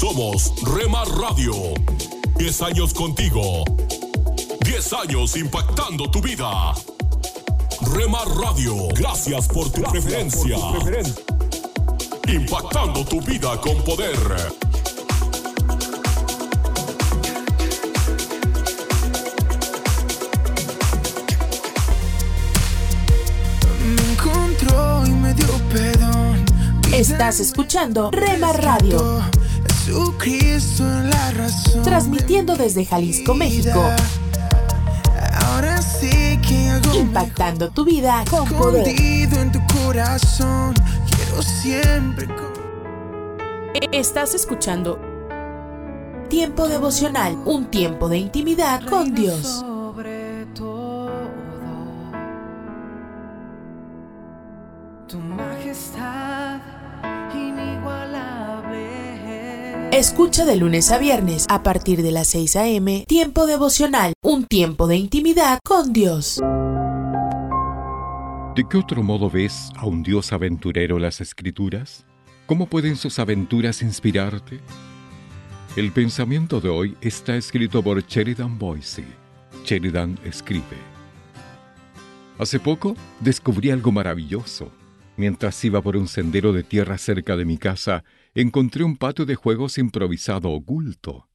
Somos Remar Radio. 10 años contigo. 10 años impactando tu vida. Remar Radio, gracias por tu preferencia. Impactando tu vida con poder. Me encontró y me dio perdón. Estás escuchando Rema Radio. Transmitiendo desde Jalisco, México. Ahora sí que hago Impactando tu vida con poder. escondido en tu corazón. Quiero siempre. con- Estás escuchando Tiempo devocional, un tiempo de intimidad con Dios. Escucha de lunes a viernes a partir de las 6 a.m. Tiempo devocional, un tiempo de intimidad con Dios. ¿De qué otro modo ves a un Dios aventurero en las Escrituras? ¿Cómo pueden sus aventuras inspirarte? El pensamiento de hoy está escrito por Sheridan Boise. Sheridan escribe. Hace poco descubrí algo maravilloso. Mientras iba por un sendero de tierra cerca de mi casa, encontré un patio de juegos improvisado oculto.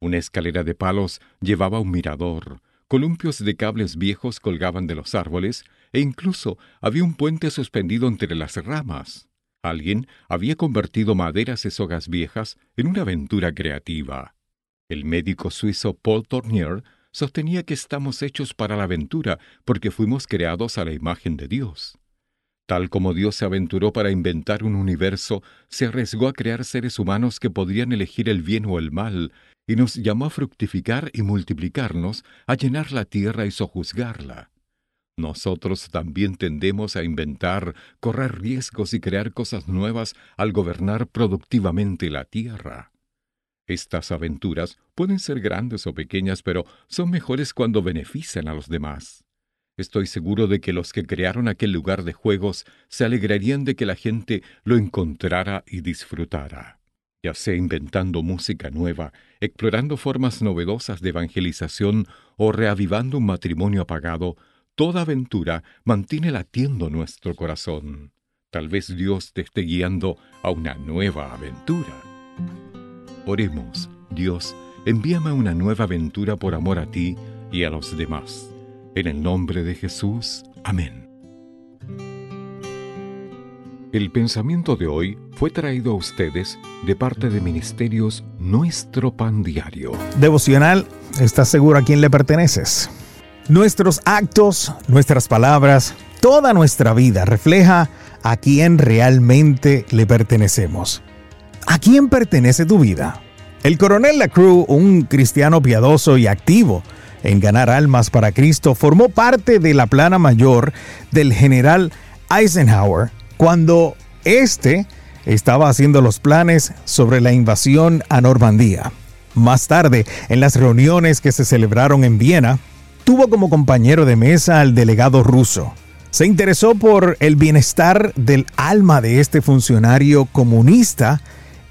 Una escalera de palos llevaba un mirador, columpios de cables viejos colgaban de los árboles e incluso había un puente suspendido entre las ramas. Alguien había convertido maderas y sogas viejas en una aventura creativa. El médico suizo Paul Tournier sostenía que estamos hechos para la aventura porque fuimos creados a la imagen de Dios. Tal como Dios se aventuró para inventar un universo, se arriesgó a crear seres humanos que podrían elegir el bien o el mal, y nos llamó a fructificar y multiplicarnos, a llenar la tierra y sojuzgarla. Nosotros también tendemos a inventar, correr riesgos y crear cosas nuevas al gobernar productivamente la tierra. Estas aventuras pueden ser grandes o pequeñas, pero son mejores cuando benefician a los demás. Estoy seguro de que los que crearon aquel lugar de juegos se alegrarían de que la gente lo encontrara y disfrutara. Ya sea inventando música nueva, explorando formas novedosas de evangelización o reavivando un matrimonio apagado, toda aventura mantiene latiendo nuestro corazón. Tal vez Dios te esté guiando a una nueva aventura. Oremos, Dios, envíame una nueva aventura por amor a ti y a los demás. En el nombre de Jesús, amén. El pensamiento de hoy fue traído a ustedes de parte de Ministerios Nuestro Pan Diario. Devocional, ¿estás seguro a quién le perteneces? Nuestros actos, nuestras palabras, toda nuestra vida refleja a quién realmente le pertenecemos. ¿A quién pertenece tu vida? El coronel Lacroix, un cristiano piadoso y activo en ganar almas para Cristo, formó parte de la plana mayor del general Eisenhower cuando éste estaba haciendo los planes sobre la invasión a Normandía. Más tarde, en las reuniones que se celebraron en Viena, tuvo como compañero de mesa al delegado ruso. Se interesó por el bienestar del alma de este funcionario comunista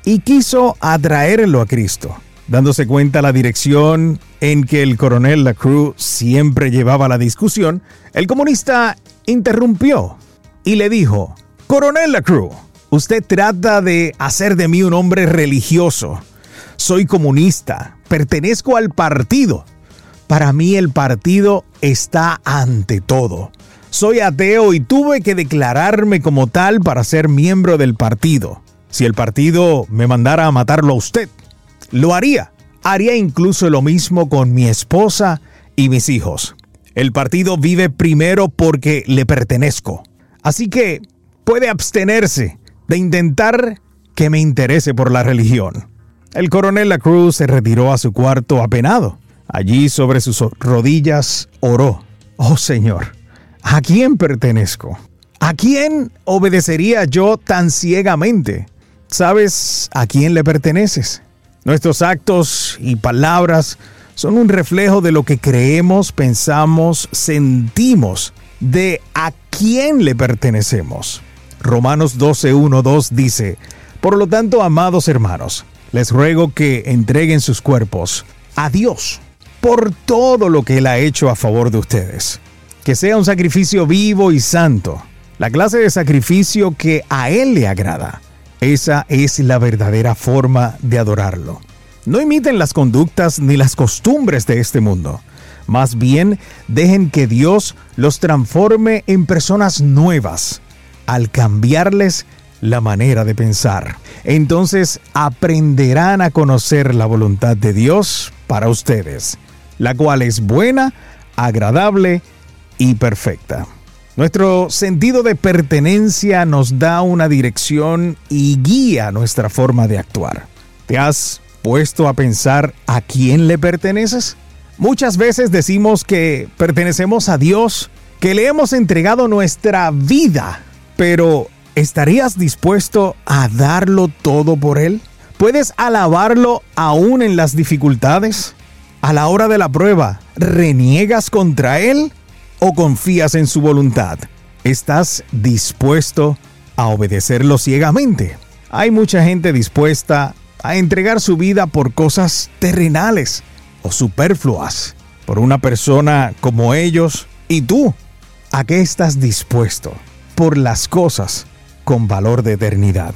y quiso atraerlo a Cristo. Dándose cuenta la dirección en que el coronel Lacroix siempre llevaba la discusión, el comunista interrumpió y le dijo, Coronel Lacroix, usted trata de hacer de mí un hombre religioso. Soy comunista, pertenezco al partido. Para mí el partido está ante todo. Soy ateo y tuve que declararme como tal para ser miembro del partido. Si el partido me mandara a matarlo a usted, lo haría. Haría incluso lo mismo con mi esposa y mis hijos. El partido vive primero porque le pertenezco. Así que puede abstenerse de intentar que me interese por la religión. El coronel Lacruz se retiró a su cuarto apenado. Allí sobre sus rodillas oró. Oh Señor, ¿a quién pertenezco? ¿A quién obedecería yo tan ciegamente? ¿Sabes a quién le perteneces? Nuestros actos y palabras son un reflejo de lo que creemos, pensamos, sentimos, de a quién le pertenecemos. Romanos 12, 1, 2 dice, Por lo tanto, amados hermanos, les ruego que entreguen sus cuerpos a Dios por todo lo que Él ha hecho a favor de ustedes. Que sea un sacrificio vivo y santo, la clase de sacrificio que a Él le agrada. Esa es la verdadera forma de adorarlo. No imiten las conductas ni las costumbres de este mundo. Más bien, dejen que Dios los transforme en personas nuevas al cambiarles la manera de pensar. Entonces aprenderán a conocer la voluntad de Dios para ustedes, la cual es buena, agradable y perfecta. Nuestro sentido de pertenencia nos da una dirección y guía nuestra forma de actuar. ¿Te has puesto a pensar a quién le perteneces? Muchas veces decimos que pertenecemos a Dios, que le hemos entregado nuestra vida, pero ¿estarías dispuesto a darlo todo por Él? ¿Puedes alabarlo aún en las dificultades? A la hora de la prueba, ¿reniegas contra Él o confías en su voluntad? ¿Estás dispuesto a obedecerlo ciegamente? Hay mucha gente dispuesta a entregar su vida por cosas terrenales o superfluas, por una persona como ellos. ¿Y tú? ¿A qué estás dispuesto? Por las cosas con valor de eternidad.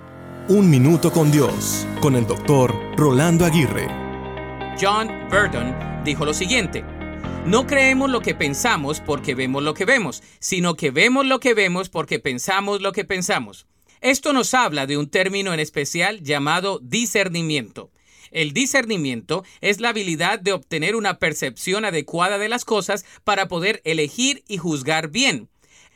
Un Minuto con Dios, con el doctor Rolando Aguirre. John Burton dijo lo siguiente, no creemos lo que pensamos porque vemos lo que vemos, sino que vemos lo que vemos porque pensamos lo que pensamos. Esto nos habla de un término en especial llamado discernimiento. El discernimiento es la habilidad de obtener una percepción adecuada de las cosas para poder elegir y juzgar bien.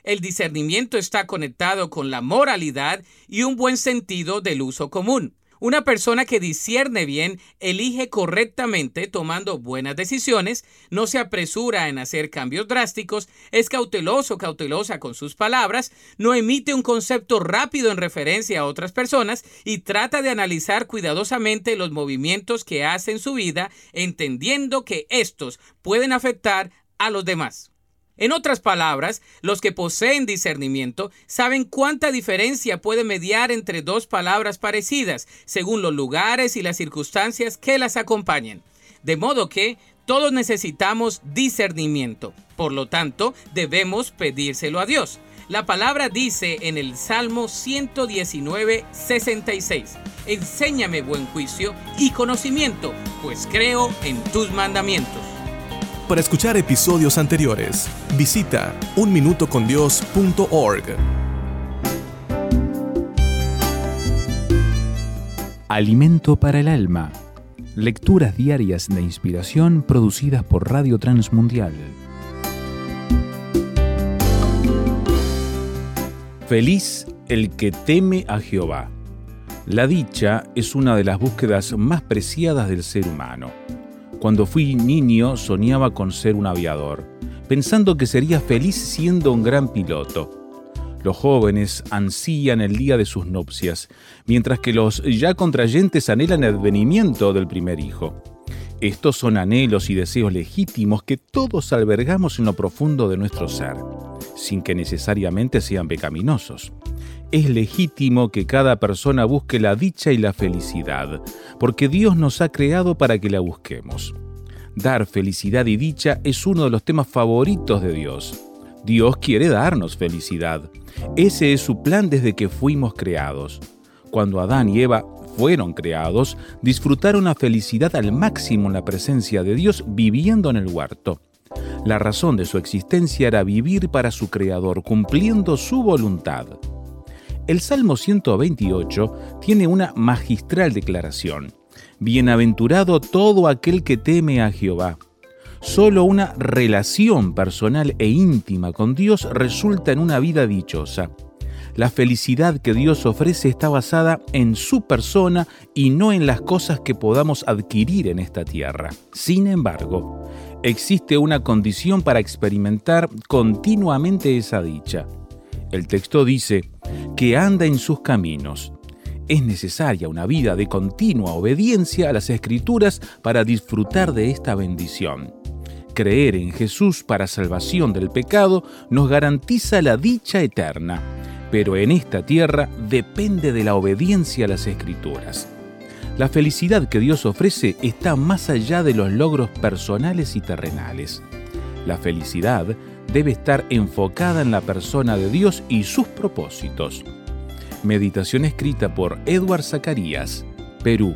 El discernimiento está conectado con la moralidad y un buen sentido del uso común. Una persona que discierne bien elige correctamente tomando buenas decisiones, no se apresura en hacer cambios drásticos, es cauteloso, cautelosa con sus palabras, no emite un concepto rápido en referencia a otras personas y trata de analizar cuidadosamente los movimientos que hace en su vida, entendiendo que estos pueden afectar a los demás. En otras palabras, los que poseen discernimiento saben cuánta diferencia puede mediar entre dos palabras parecidas, según los lugares y las circunstancias que las acompañen. De modo que todos necesitamos discernimiento. Por lo tanto, debemos pedírselo a Dios. La palabra dice en el Salmo 119, 66, Enséñame buen juicio y conocimiento, pues creo en tus mandamientos. Para escuchar episodios anteriores, visita unminutocondios.org. Alimento para el alma. Lecturas diarias de inspiración producidas por Radio Transmundial. Feliz el que teme a Jehová. La dicha es una de las búsquedas más preciadas del ser humano. Cuando fui niño soñaba con ser un aviador, pensando que sería feliz siendo un gran piloto. Los jóvenes ansían el día de sus nupcias, mientras que los ya contrayentes anhelan el advenimiento del primer hijo. Estos son anhelos y deseos legítimos que todos albergamos en lo profundo de nuestro ser, sin que necesariamente sean pecaminosos. Es legítimo que cada persona busque la dicha y la felicidad, porque Dios nos ha creado para que la busquemos. Dar felicidad y dicha es uno de los temas favoritos de Dios. Dios quiere darnos felicidad. Ese es su plan desde que fuimos creados. Cuando Adán y Eva fueron creados, disfrutaron la felicidad al máximo en la presencia de Dios viviendo en el huerto. La razón de su existencia era vivir para su Creador, cumpliendo su voluntad. El Salmo 128 tiene una magistral declaración. Bienaventurado todo aquel que teme a Jehová. Solo una relación personal e íntima con Dios resulta en una vida dichosa. La felicidad que Dios ofrece está basada en su persona y no en las cosas que podamos adquirir en esta tierra. Sin embargo, existe una condición para experimentar continuamente esa dicha. El texto dice que anda en sus caminos. Es necesaria una vida de continua obediencia a las escrituras para disfrutar de esta bendición. Creer en Jesús para salvación del pecado nos garantiza la dicha eterna pero en esta tierra depende de la obediencia a las escrituras. La felicidad que Dios ofrece está más allá de los logros personales y terrenales. La felicidad debe estar enfocada en la persona de Dios y sus propósitos. Meditación escrita por Edward Zacarías, Perú.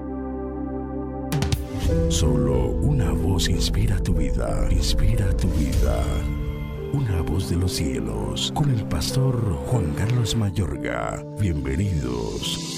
Solo una voz inspira tu vida, inspira tu vida. Una voz de los cielos, con el pastor Juan Carlos Mayorga. Bienvenidos.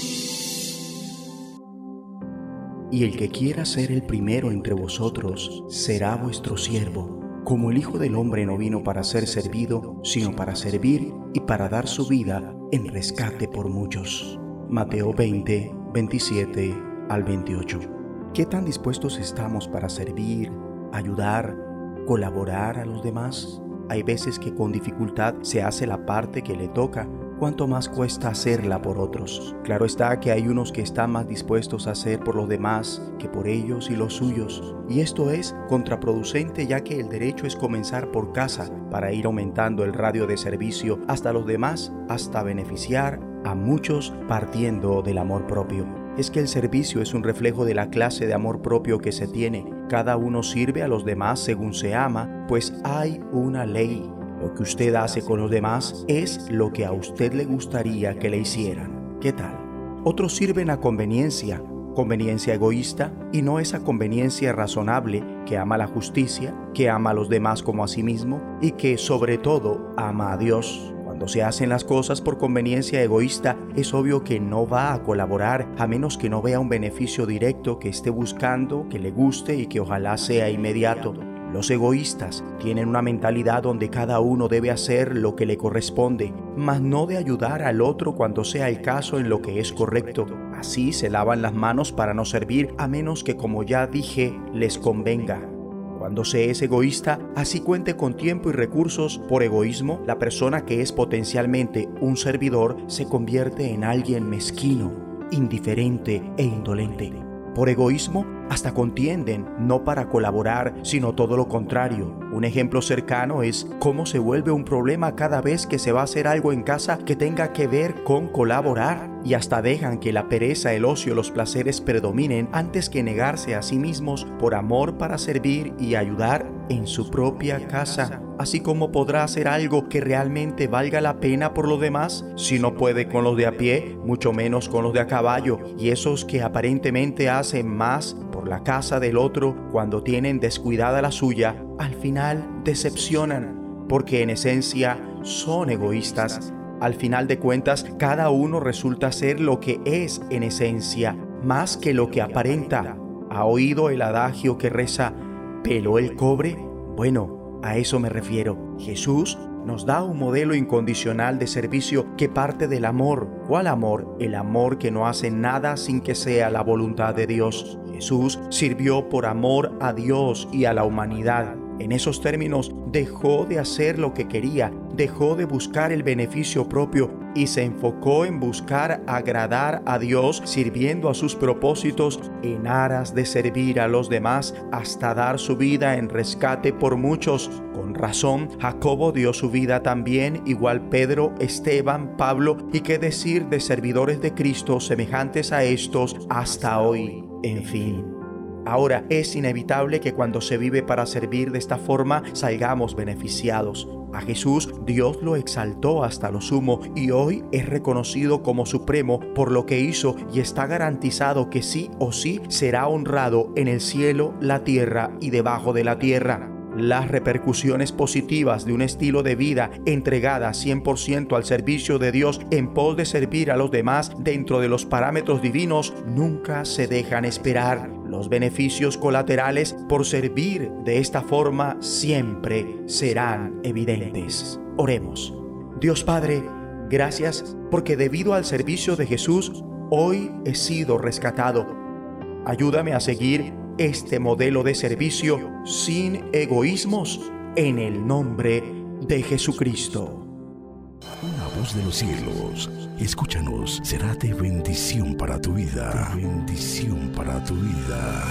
Y el que quiera ser el primero entre vosotros será vuestro siervo. Como el Hijo del Hombre no vino para ser servido, sino para servir y para dar su vida en rescate por muchos. Mateo 20, 27 al 28. ¿Qué tan dispuestos estamos para servir, ayudar, colaborar a los demás? Hay veces que con dificultad se hace la parte que le toca, cuanto más cuesta hacerla por otros. Claro está que hay unos que están más dispuestos a hacer por los demás que por ellos y los suyos. Y esto es contraproducente ya que el derecho es comenzar por casa para ir aumentando el radio de servicio hasta los demás, hasta beneficiar a muchos partiendo del amor propio es que el servicio es un reflejo de la clase de amor propio que se tiene. Cada uno sirve a los demás según se ama, pues hay una ley. Lo que usted hace con los demás es lo que a usted le gustaría que le hicieran. ¿Qué tal? Otros sirven a conveniencia, conveniencia egoísta y no esa conveniencia razonable que ama la justicia, que ama a los demás como a sí mismo y que sobre todo ama a Dios. Cuando se hacen las cosas por conveniencia egoísta, es obvio que no va a colaborar a menos que no vea un beneficio directo que esté buscando, que le guste y que ojalá sea inmediato. Los egoístas tienen una mentalidad donde cada uno debe hacer lo que le corresponde, mas no de ayudar al otro cuando sea el caso en lo que es correcto. Así se lavan las manos para no servir a menos que, como ya dije, les convenga. Cuando se es egoísta, así cuente con tiempo y recursos por egoísmo, la persona que es potencialmente un servidor se convierte en alguien mezquino, indiferente e indolente. Por egoísmo, hasta contienden, no para colaborar, sino todo lo contrario. Un ejemplo cercano es cómo se vuelve un problema cada vez que se va a hacer algo en casa que tenga que ver con colaborar y hasta dejan que la pereza, el ocio, los placeres predominen antes que negarse a sí mismos por amor para servir y ayudar en su propia casa. Así como podrá hacer algo que realmente valga la pena por los demás, si no puede con los de a pie, mucho menos con los de a caballo, y esos que aparentemente hacen más por la casa del otro cuando tienen descuidada la suya, al final decepcionan, porque en esencia son egoístas al final de cuentas, cada uno resulta ser lo que es en esencia, más que lo que aparenta. ¿Ha oído el adagio que reza, peló el cobre? Bueno, a eso me refiero. Jesús nos da un modelo incondicional de servicio que parte del amor. ¿Cuál amor? El amor que no hace nada sin que sea la voluntad de Dios. Jesús sirvió por amor a Dios y a la humanidad. En esos términos dejó de hacer lo que quería dejó de buscar el beneficio propio y se enfocó en buscar agradar a Dios sirviendo a sus propósitos en aras de servir a los demás hasta dar su vida en rescate por muchos. Con razón, Jacobo dio su vida también, igual Pedro, Esteban, Pablo y qué decir de servidores de Cristo semejantes a estos hasta hoy. En fin. Ahora es inevitable que cuando se vive para servir de esta forma salgamos beneficiados. A Jesús Dios lo exaltó hasta lo sumo y hoy es reconocido como supremo por lo que hizo y está garantizado que sí o sí será honrado en el cielo, la tierra y debajo de la tierra. Las repercusiones positivas de un estilo de vida entregada 100% al servicio de Dios en pos de servir a los demás dentro de los parámetros divinos nunca se dejan esperar. Los beneficios colaterales por servir de esta forma siempre serán evidentes. Oremos. Dios Padre, gracias porque debido al servicio de Jesús, hoy he sido rescatado. Ayúdame a seguir este modelo de servicio sin egoísmos en el nombre de Jesucristo. Una voz de los cielos, escúchanos, será de bendición para tu vida. De bendición para tu vida.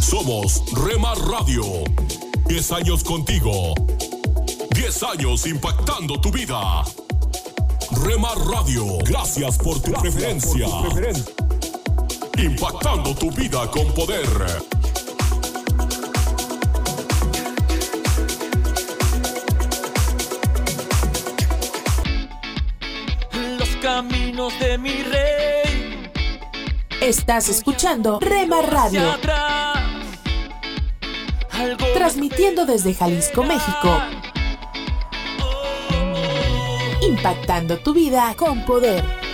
Somos Rema Radio. 10 años contigo. 10 años impactando tu vida. Rema Radio, gracias por tu preferencia. Impactando tu vida con poder. Los caminos de mi rey. Estás escuchando Rema Radio. Transmitiendo desde Jalisco, México. Impactando tu vida con poder.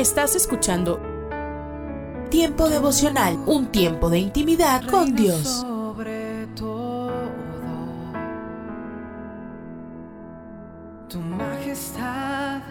Estás escuchando Tiempo devocional, un tiempo de intimidad con Dios. Sobre todo, tu majestad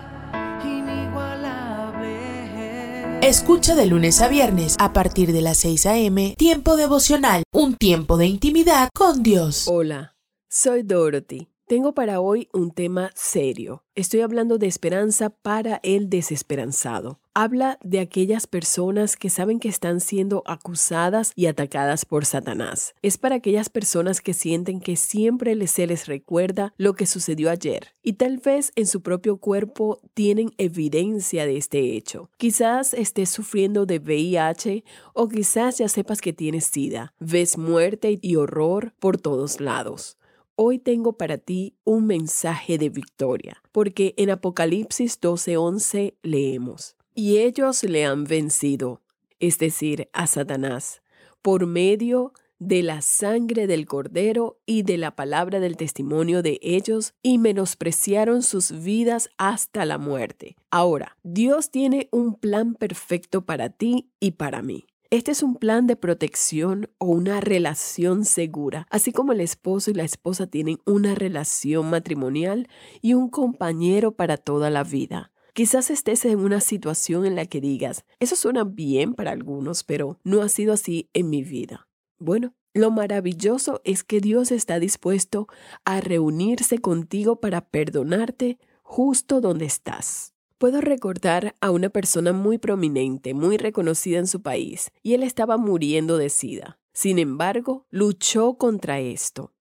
inigualable. Escucha de lunes a viernes a partir de las 6 a.m. Tiempo devocional, un tiempo de intimidad con Dios. Hola, soy Dorothy. Tengo para hoy un tema serio. Estoy hablando de esperanza para el desesperanzado. Habla de aquellas personas que saben que están siendo acusadas y atacadas por Satanás. Es para aquellas personas que sienten que siempre se les recuerda lo que sucedió ayer y tal vez en su propio cuerpo tienen evidencia de este hecho. Quizás estés sufriendo de VIH o quizás ya sepas que tienes SIDA. Ves muerte y horror por todos lados. Hoy tengo para ti un mensaje de victoria, porque en Apocalipsis 12:11 leemos, y ellos le han vencido, es decir, a Satanás, por medio de la sangre del cordero y de la palabra del testimonio de ellos, y menospreciaron sus vidas hasta la muerte. Ahora, Dios tiene un plan perfecto para ti y para mí. Este es un plan de protección o una relación segura, así como el esposo y la esposa tienen una relación matrimonial y un compañero para toda la vida. Quizás estés en una situación en la que digas, eso suena bien para algunos, pero no ha sido así en mi vida. Bueno, lo maravilloso es que Dios está dispuesto a reunirse contigo para perdonarte justo donde estás. Puedo recordar a una persona muy prominente, muy reconocida en su país, y él estaba muriendo de sida. Sin embargo, luchó contra esto,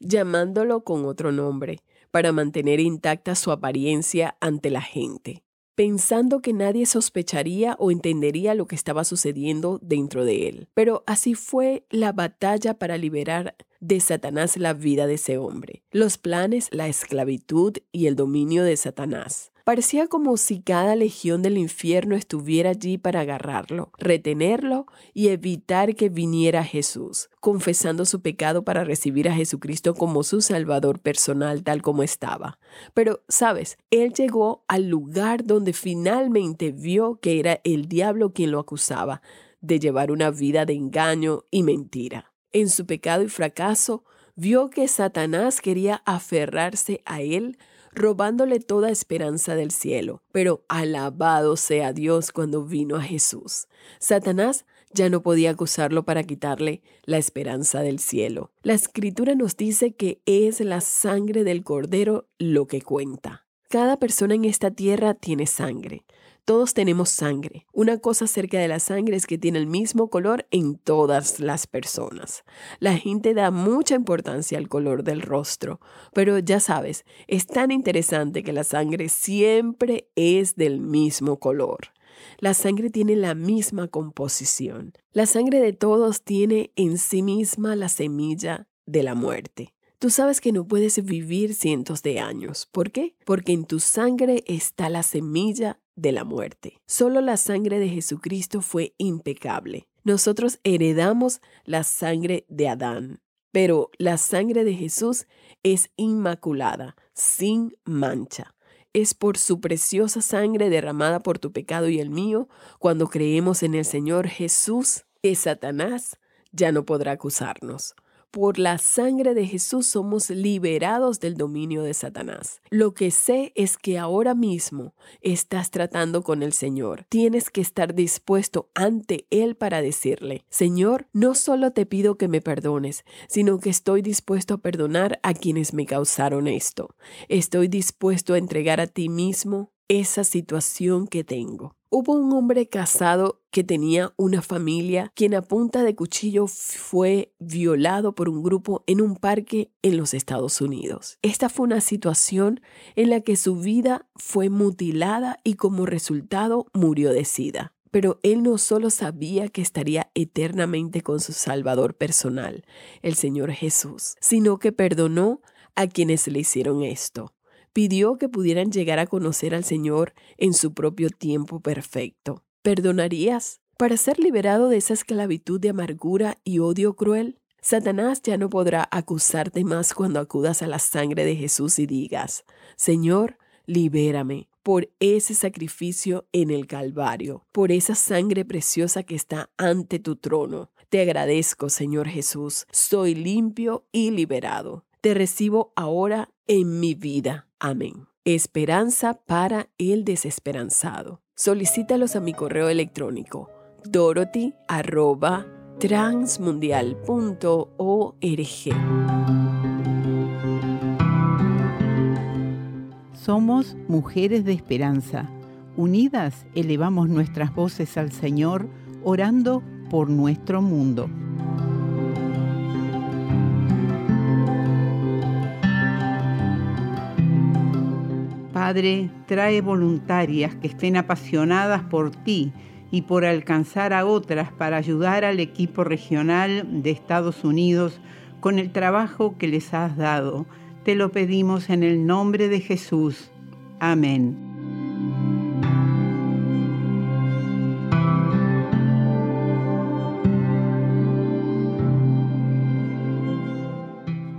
llamándolo con otro nombre, para mantener intacta su apariencia ante la gente, pensando que nadie sospecharía o entendería lo que estaba sucediendo dentro de él. Pero así fue la batalla para liberar de Satanás la vida de ese hombre, los planes, la esclavitud y el dominio de Satanás. Parecía como si cada legión del infierno estuviera allí para agarrarlo, retenerlo y evitar que viniera Jesús, confesando su pecado para recibir a Jesucristo como su Salvador personal tal como estaba. Pero, sabes, él llegó al lugar donde finalmente vio que era el diablo quien lo acusaba de llevar una vida de engaño y mentira. En su pecado y fracaso, vio que Satanás quería aferrarse a él robándole toda esperanza del cielo. Pero alabado sea Dios cuando vino a Jesús. Satanás ya no podía acusarlo para quitarle la esperanza del cielo. La escritura nos dice que es la sangre del cordero lo que cuenta. Cada persona en esta tierra tiene sangre. Todos tenemos sangre. Una cosa acerca de la sangre es que tiene el mismo color en todas las personas. La gente da mucha importancia al color del rostro, pero ya sabes, es tan interesante que la sangre siempre es del mismo color. La sangre tiene la misma composición. La sangre de todos tiene en sí misma la semilla de la muerte. Tú sabes que no puedes vivir cientos de años. ¿Por qué? Porque en tu sangre está la semilla de la muerte. Solo la sangre de Jesucristo fue impecable. Nosotros heredamos la sangre de Adán, pero la sangre de Jesús es inmaculada, sin mancha. Es por su preciosa sangre derramada por tu pecado y el mío, cuando creemos en el Señor Jesús, que Satanás ya no podrá acusarnos. Por la sangre de Jesús somos liberados del dominio de Satanás. Lo que sé es que ahora mismo estás tratando con el Señor. Tienes que estar dispuesto ante Él para decirle, Señor, no solo te pido que me perdones, sino que estoy dispuesto a perdonar a quienes me causaron esto. Estoy dispuesto a entregar a ti mismo esa situación que tengo. Hubo un hombre casado que tenía una familia quien a punta de cuchillo fue violado por un grupo en un parque en los Estados Unidos. Esta fue una situación en la que su vida fue mutilada y como resultado murió de sida. Pero él no solo sabía que estaría eternamente con su Salvador personal, el Señor Jesús, sino que perdonó a quienes le hicieron esto pidió que pudieran llegar a conocer al Señor en su propio tiempo perfecto. ¿Perdonarías para ser liberado de esa esclavitud de amargura y odio cruel? Satanás ya no podrá acusarte más cuando acudas a la sangre de Jesús y digas, Señor, libérame por ese sacrificio en el Calvario, por esa sangre preciosa que está ante tu trono. Te agradezco, Señor Jesús, soy limpio y liberado. Te recibo ahora en mi vida. Amén. Esperanza para el desesperanzado. Solicítalos a mi correo electrónico dorothy@transmundial.org. Somos mujeres de esperanza. Unidas elevamos nuestras voces al Señor, orando por nuestro mundo. Padre, trae voluntarias que estén apasionadas por ti y por alcanzar a otras para ayudar al equipo regional de Estados Unidos con el trabajo que les has dado. Te lo pedimos en el nombre de Jesús. Amén.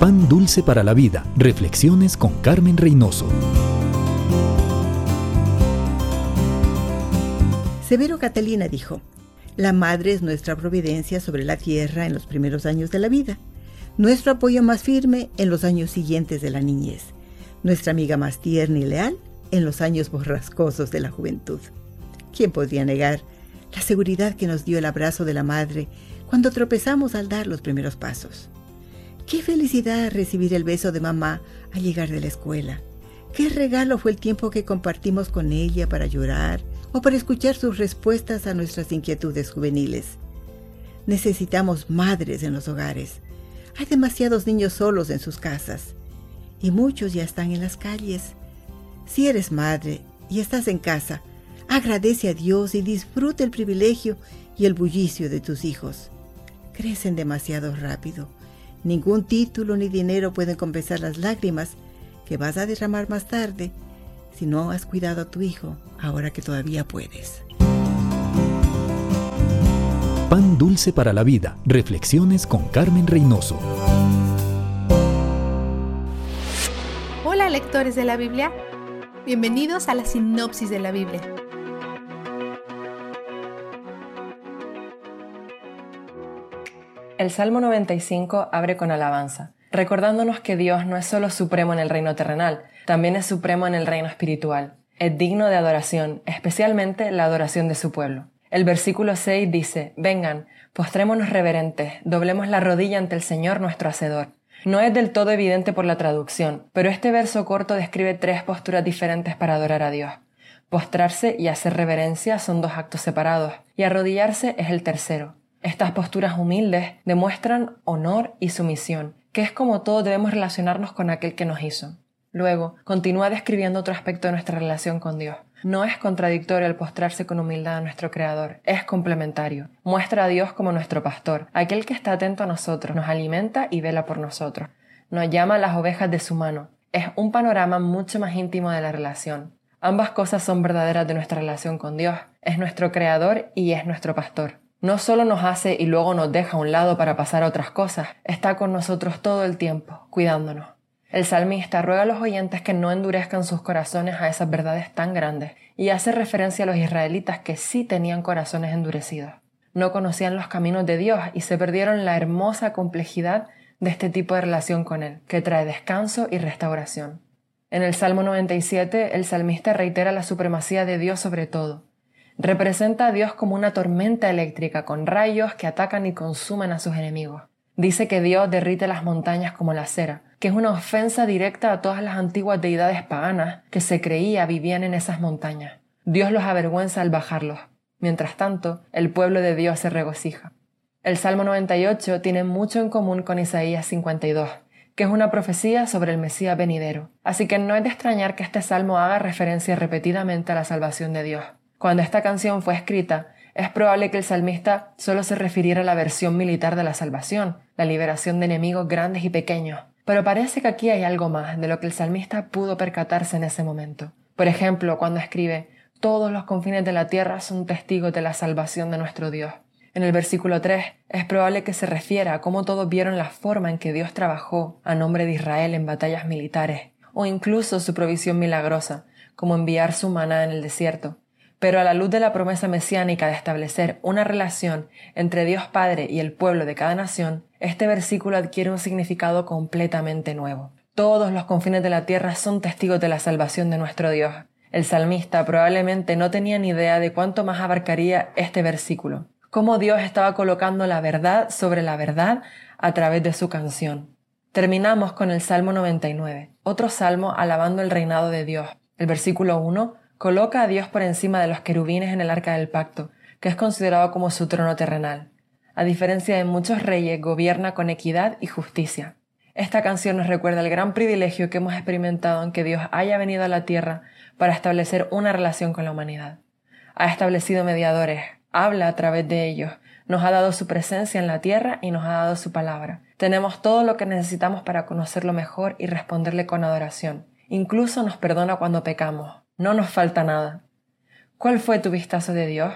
Pan Dulce para la Vida. Reflexiones con Carmen Reynoso. Severo Catalina dijo, La madre es nuestra providencia sobre la tierra en los primeros años de la vida, nuestro apoyo más firme en los años siguientes de la niñez, nuestra amiga más tierna y leal en los años borrascosos de la juventud. ¿Quién podría negar la seguridad que nos dio el abrazo de la madre cuando tropezamos al dar los primeros pasos? Qué felicidad recibir el beso de mamá al llegar de la escuela. Qué regalo fue el tiempo que compartimos con ella para llorar o para escuchar sus respuestas a nuestras inquietudes juveniles. Necesitamos madres en los hogares. Hay demasiados niños solos en sus casas y muchos ya están en las calles. Si eres madre y estás en casa, agradece a Dios y disfruta el privilegio y el bullicio de tus hijos. Crecen demasiado rápido Ningún título ni dinero pueden compensar las lágrimas que vas a derramar más tarde si no has cuidado a tu hijo ahora que todavía puedes. Pan dulce para la vida. Reflexiones con Carmen Reynoso. Hola lectores de la Biblia. Bienvenidos a la sinopsis de la Biblia. El Salmo 95 abre con alabanza, recordándonos que Dios no es solo supremo en el reino terrenal, también es supremo en el reino espiritual. Es digno de adoración, especialmente la adoración de su pueblo. El versículo 6 dice, Vengan, postrémonos reverentes, doblemos la rodilla ante el Señor nuestro Hacedor. No es del todo evidente por la traducción, pero este verso corto describe tres posturas diferentes para adorar a Dios. Postrarse y hacer reverencia son dos actos separados, y arrodillarse es el tercero. Estas posturas humildes demuestran honor y sumisión, que es como todos debemos relacionarnos con aquel que nos hizo. Luego, continúa describiendo otro aspecto de nuestra relación con Dios. No es contradictorio el postrarse con humildad a nuestro Creador, es complementario. Muestra a Dios como nuestro pastor, aquel que está atento a nosotros, nos alimenta y vela por nosotros. Nos llama a las ovejas de su mano. Es un panorama mucho más íntimo de la relación. Ambas cosas son verdaderas de nuestra relación con Dios. Es nuestro Creador y es nuestro pastor. No solo nos hace y luego nos deja a un lado para pasar a otras cosas, está con nosotros todo el tiempo, cuidándonos. El salmista ruega a los oyentes que no endurezcan sus corazones a esas verdades tan grandes y hace referencia a los israelitas que sí tenían corazones endurecidos. No conocían los caminos de Dios y se perdieron la hermosa complejidad de este tipo de relación con Él, que trae descanso y restauración. En el Salmo 97, el salmista reitera la supremacía de Dios sobre todo, representa a Dios como una tormenta eléctrica con rayos que atacan y consumen a sus enemigos. Dice que Dios derrite las montañas como la cera, que es una ofensa directa a todas las antiguas deidades paganas que se creía vivían en esas montañas. Dios los avergüenza al bajarlos. Mientras tanto, el pueblo de Dios se regocija. El Salmo 98 tiene mucho en común con Isaías 52, que es una profecía sobre el Mesías venidero. Así que no es de extrañar que este salmo haga referencia repetidamente a la salvación de Dios. Cuando esta canción fue escrita, es probable que el salmista solo se refiriera a la versión militar de la salvación, la liberación de enemigos grandes y pequeños. Pero parece que aquí hay algo más de lo que el salmista pudo percatarse en ese momento. Por ejemplo, cuando escribe, todos los confines de la tierra son testigos de la salvación de nuestro Dios. En el versículo 3 es probable que se refiera a cómo todos vieron la forma en que Dios trabajó a nombre de Israel en batallas militares, o incluso su provisión milagrosa, como enviar su maná en el desierto. Pero a la luz de la promesa mesiánica de establecer una relación entre Dios Padre y el pueblo de cada nación, este versículo adquiere un significado completamente nuevo. Todos los confines de la tierra son testigos de la salvación de nuestro Dios. El salmista probablemente no tenía ni idea de cuánto más abarcaría este versículo, cómo Dios estaba colocando la verdad sobre la verdad a través de su canción. Terminamos con el Salmo 99, otro salmo alabando el reinado de Dios. El versículo 1 Coloca a Dios por encima de los querubines en el arca del pacto, que es considerado como su trono terrenal. A diferencia de muchos reyes, gobierna con equidad y justicia. Esta canción nos recuerda el gran privilegio que hemos experimentado en que Dios haya venido a la tierra para establecer una relación con la humanidad. Ha establecido mediadores, habla a través de ellos, nos ha dado su presencia en la tierra y nos ha dado su palabra. Tenemos todo lo que necesitamos para conocerlo mejor y responderle con adoración. Incluso nos perdona cuando pecamos. No nos falta nada. ¿Cuál fue tu vistazo de Dios?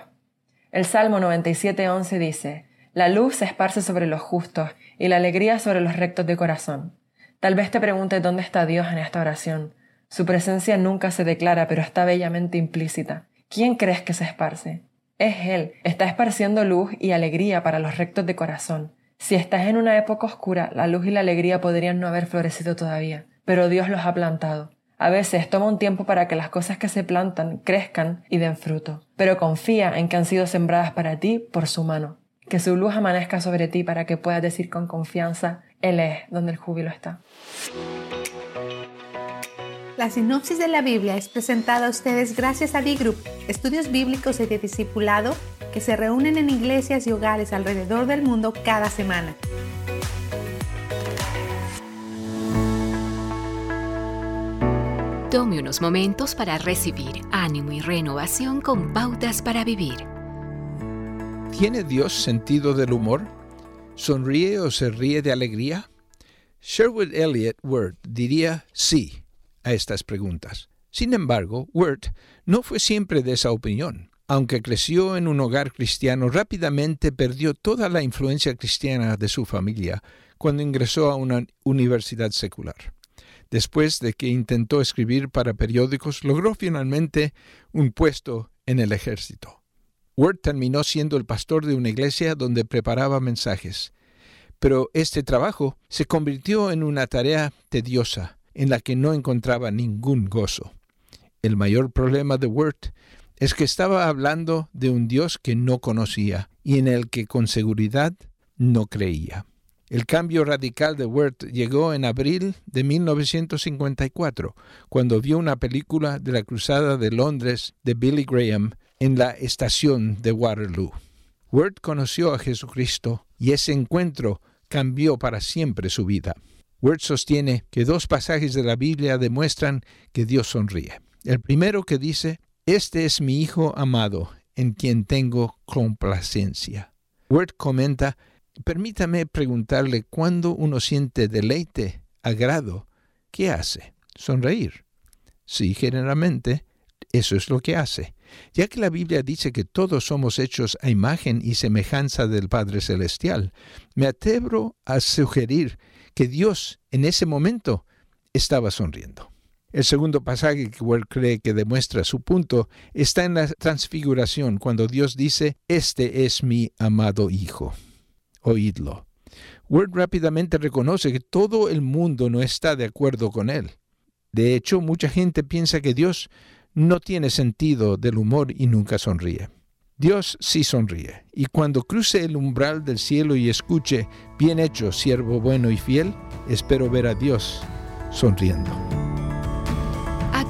El Salmo 97.11 dice, La luz se esparce sobre los justos y la alegría sobre los rectos de corazón. Tal vez te preguntes dónde está Dios en esta oración. Su presencia nunca se declara, pero está bellamente implícita. ¿Quién crees que se esparce? Es Él. Está esparciendo luz y alegría para los rectos de corazón. Si estás en una época oscura, la luz y la alegría podrían no haber florecido todavía, pero Dios los ha plantado. A veces toma un tiempo para que las cosas que se plantan crezcan y den fruto, pero confía en que han sido sembradas para ti por su mano. Que su luz amanezca sobre ti para que puedas decir con confianza, Él es donde el júbilo está. La sinopsis de la Biblia es presentada a ustedes gracias a D-Group, estudios bíblicos y de discipulado que se reúnen en iglesias y hogares alrededor del mundo cada semana. Tome unos momentos para recibir ánimo y renovación con pautas para vivir. ¿Tiene Dios sentido del humor? ¿Sonríe o se ríe de alegría? Sherwood Elliott Word diría sí a estas preguntas. Sin embargo, Word no fue siempre de esa opinión. Aunque creció en un hogar cristiano, rápidamente perdió toda la influencia cristiana de su familia cuando ingresó a una universidad secular. Después de que intentó escribir para periódicos, logró finalmente un puesto en el ejército. Word terminó siendo el pastor de una iglesia donde preparaba mensajes. Pero este trabajo se convirtió en una tarea tediosa en la que no encontraba ningún gozo. El mayor problema de Word es que estaba hablando de un Dios que no conocía y en el que con seguridad no creía. El cambio radical de Word llegó en abril de 1954, cuando vio una película de la Cruzada de Londres de Billy Graham en la estación de Waterloo. Word conoció a Jesucristo y ese encuentro cambió para siempre su vida. Word sostiene que dos pasajes de la Biblia demuestran que Dios sonríe. El primero que dice, Este es mi Hijo amado, en quien tengo complacencia. Word comenta, Permítame preguntarle cuándo uno siente deleite, agrado, ¿qué hace? Sonreír. Sí, generalmente eso es lo que hace, ya que la Biblia dice que todos somos hechos a imagen y semejanza del Padre Celestial. Me atrevo a sugerir que Dios en ese momento estaba sonriendo. El segundo pasaje que Ward cree que demuestra su punto está en la transfiguración, cuando Dios dice, Este es mi amado Hijo. Oídlo. Word rápidamente reconoce que todo el mundo no está de acuerdo con él. De hecho, mucha gente piensa que Dios no tiene sentido del humor y nunca sonríe. Dios sí sonríe, y cuando cruce el umbral del cielo y escuche, bien hecho, siervo bueno y fiel, espero ver a Dios sonriendo.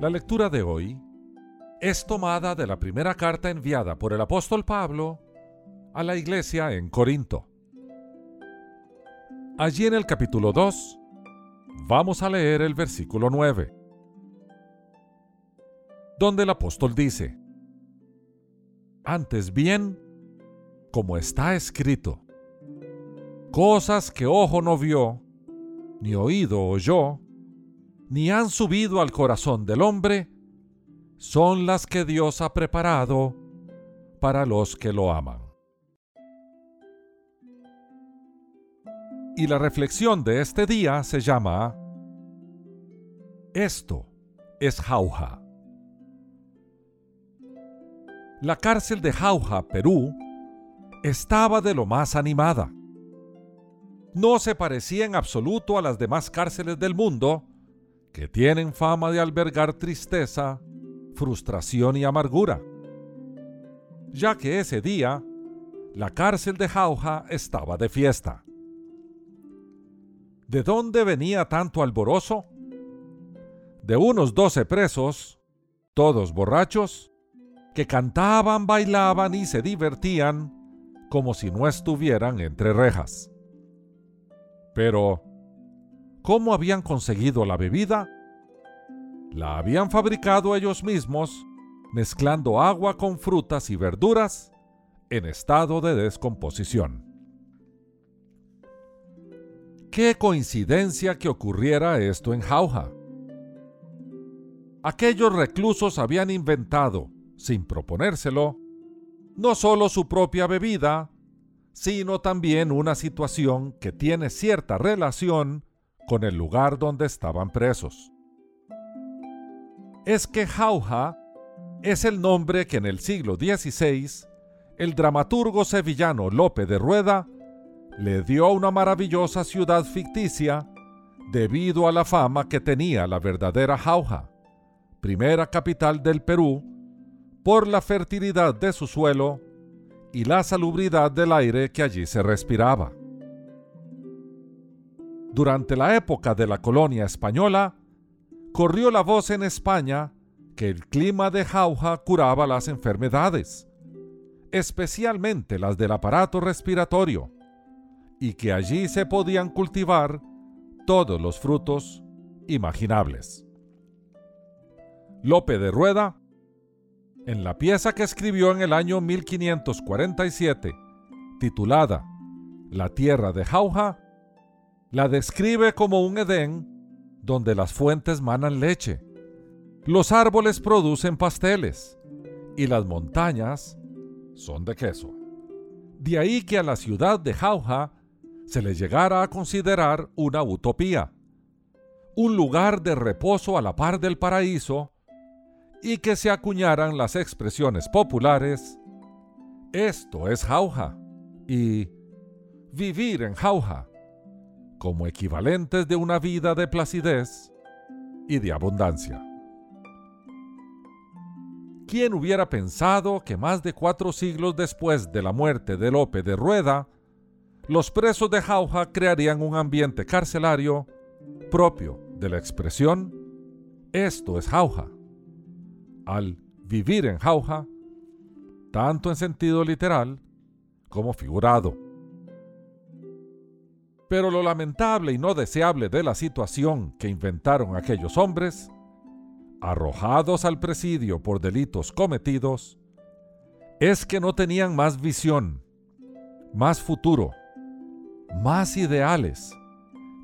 La lectura de hoy es tomada de la primera carta enviada por el apóstol Pablo a la iglesia en Corinto. Allí en el capítulo 2 vamos a leer el versículo 9, donde el apóstol dice, Antes bien, como está escrito, cosas que ojo no vio, ni oído oyó, ni han subido al corazón del hombre, son las que Dios ha preparado para los que lo aman. Y la reflexión de este día se llama Esto es Jauja. La cárcel de Jauja, Perú, estaba de lo más animada. No se parecía en absoluto a las demás cárceles del mundo, que tienen fama de albergar tristeza, frustración y amargura, ya que ese día la cárcel de Jauja estaba de fiesta. ¿De dónde venía tanto alborozo? De unos doce presos, todos borrachos, que cantaban, bailaban y se divertían como si no estuvieran entre rejas. Pero, ¿cómo habían conseguido la bebida? La habían fabricado ellos mismos, mezclando agua con frutas y verduras en estado de descomposición. Qué coincidencia que ocurriera esto en Jauja. Aquellos reclusos habían inventado, sin proponérselo, no solo su propia bebida, sino también una situación que tiene cierta relación con el lugar donde estaban presos. Es que Jauja es el nombre que en el siglo XVI el dramaturgo sevillano Lope de Rueda le dio a una maravillosa ciudad ficticia debido a la fama que tenía la verdadera Jauja, primera capital del Perú, por la fertilidad de su suelo y la salubridad del aire que allí se respiraba. Durante la época de la colonia española, corrió la voz en España que el clima de Jauja curaba las enfermedades especialmente las del aparato respiratorio, y que allí se podían cultivar todos los frutos imaginables. Lope de Rueda, en la pieza que escribió en el año 1547, titulada La tierra de Jauja, la describe como un Edén donde las fuentes manan leche, los árboles producen pasteles y las montañas son de queso. De ahí que a la ciudad de Jauja se le llegara a considerar una utopía, un lugar de reposo a la par del paraíso y que se acuñaran las expresiones populares, esto es jauja y vivir en jauja, como equivalentes de una vida de placidez y de abundancia. ¿Quién hubiera pensado que más de cuatro siglos después de la muerte de Lope de Rueda, los presos de Jauja crearían un ambiente carcelario propio de la expresión esto es Jauja? Al vivir en Jauja, tanto en sentido literal como figurado. Pero lo lamentable y no deseable de la situación que inventaron aquellos hombres, arrojados al presidio por delitos cometidos, es que no tenían más visión, más futuro, más ideales,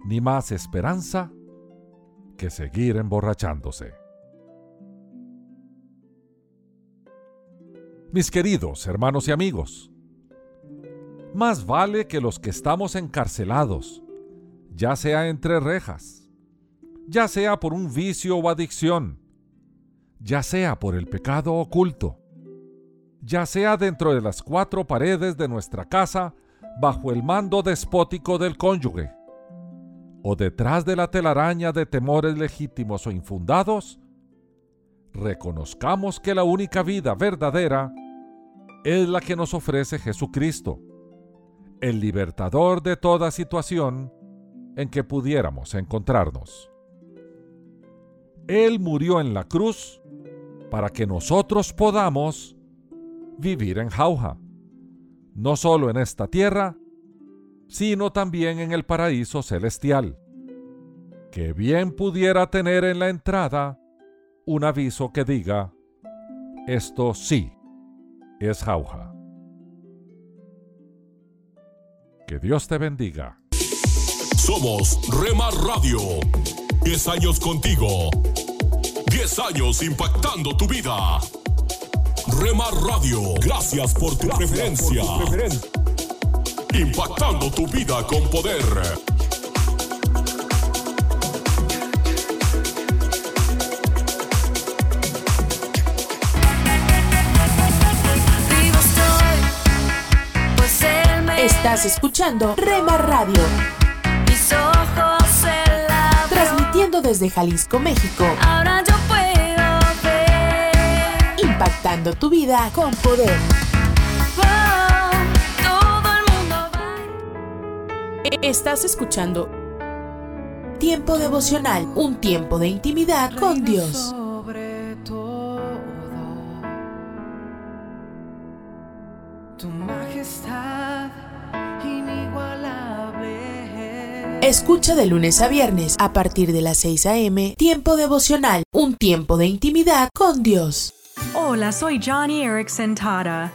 ni más esperanza que seguir emborrachándose. Mis queridos hermanos y amigos, más vale que los que estamos encarcelados, ya sea entre rejas, ya sea por un vicio o adicción, ya sea por el pecado oculto, ya sea dentro de las cuatro paredes de nuestra casa bajo el mando despótico del cónyuge, o detrás de la telaraña de temores legítimos o infundados, reconozcamos que la única vida verdadera es la que nos ofrece Jesucristo el libertador de toda situación en que pudiéramos encontrarnos. Él murió en la cruz para que nosotros podamos vivir en jauja, no solo en esta tierra, sino también en el paraíso celestial, que bien pudiera tener en la entrada un aviso que diga, esto sí es jauja. Que Dios te bendiga. Somos Remar Radio. 10 años contigo. 10 años impactando tu vida. Remar Radio, gracias por tu preferencia. Impactando tu vida con poder. Estás escuchando Rema Radio. Mis ojos se la Transmitiendo desde Jalisco, México. Ahora yo puedo ver. Impactando tu vida con poder. Oh, todo el mundo va. Estás escuchando Tiempo devocional, un tiempo de intimidad con Dios. Escucha de lunes a viernes a partir de las 6 a.m. Tiempo devocional, un tiempo de intimidad con Dios. Hola, soy Johnny Erickson Tara.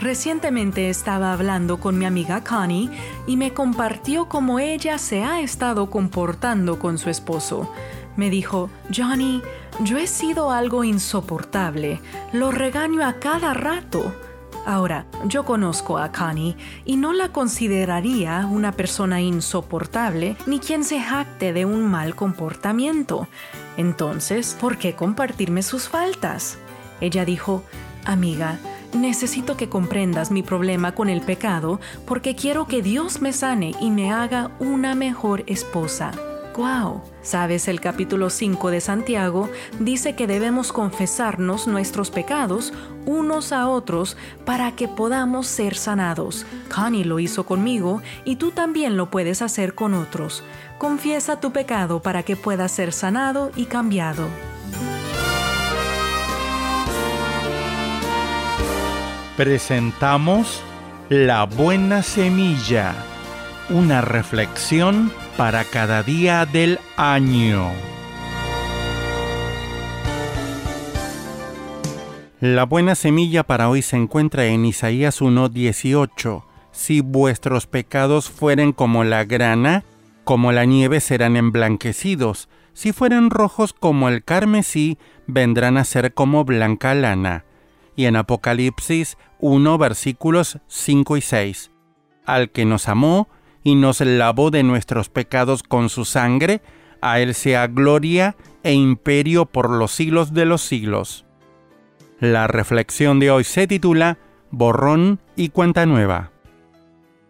Recientemente estaba hablando con mi amiga Connie y me compartió cómo ella se ha estado comportando con su esposo. Me dijo, Johnny, yo he sido algo insoportable, lo regaño a cada rato. Ahora, yo conozco a Connie y no la consideraría una persona insoportable ni quien se jacte de un mal comportamiento. Entonces, ¿por qué compartirme sus faltas? Ella dijo, amiga, necesito que comprendas mi problema con el pecado porque quiero que Dios me sane y me haga una mejor esposa. ¡Wow! Sabes, el capítulo 5 de Santiago dice que debemos confesarnos nuestros pecados unos a otros para que podamos ser sanados. Connie lo hizo conmigo y tú también lo puedes hacer con otros. Confiesa tu pecado para que puedas ser sanado y cambiado. presentamos La Buena Semilla, una reflexión para cada día del año. La buena semilla para hoy se encuentra en Isaías 1.18. Si vuestros pecados fueren como la grana, como la nieve serán emblanquecidos. Si fueren rojos como el carmesí, vendrán a ser como blanca lana. Y en Apocalipsis 1 versículos 5 y 6. Al que nos amó y nos lavó de nuestros pecados con su sangre, a él sea gloria e imperio por los siglos de los siglos. La reflexión de hoy se titula Borrón y cuenta nueva.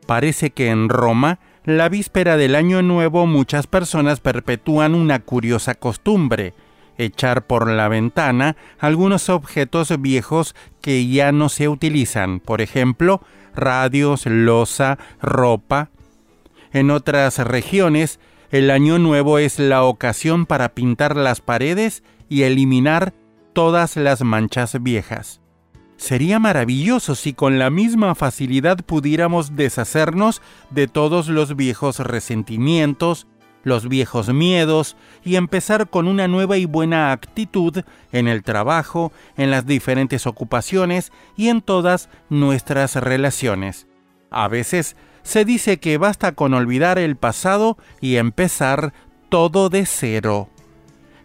Parece que en Roma, la víspera del Año Nuevo, muchas personas perpetúan una curiosa costumbre, echar por la ventana algunos objetos viejos que ya no se utilizan, por ejemplo, radios, losa, ropa. En otras regiones, el Año Nuevo es la ocasión para pintar las paredes y eliminar todas las manchas viejas. Sería maravilloso si con la misma facilidad pudiéramos deshacernos de todos los viejos resentimientos, los viejos miedos y empezar con una nueva y buena actitud en el trabajo, en las diferentes ocupaciones y en todas nuestras relaciones. A veces se dice que basta con olvidar el pasado y empezar todo de cero.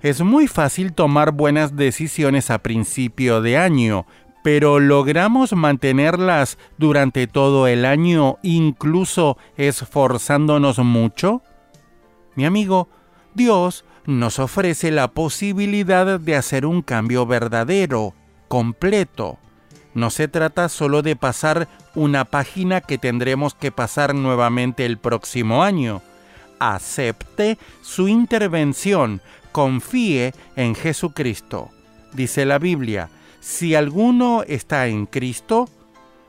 Es muy fácil tomar buenas decisiones a principio de año, pero ¿logramos mantenerlas durante todo el año incluso esforzándonos mucho? Mi amigo, Dios nos ofrece la posibilidad de hacer un cambio verdadero, completo. No se trata solo de pasar una página que tendremos que pasar nuevamente el próximo año. Acepte su intervención confíe en Jesucristo. Dice la Biblia, si alguno está en Cristo,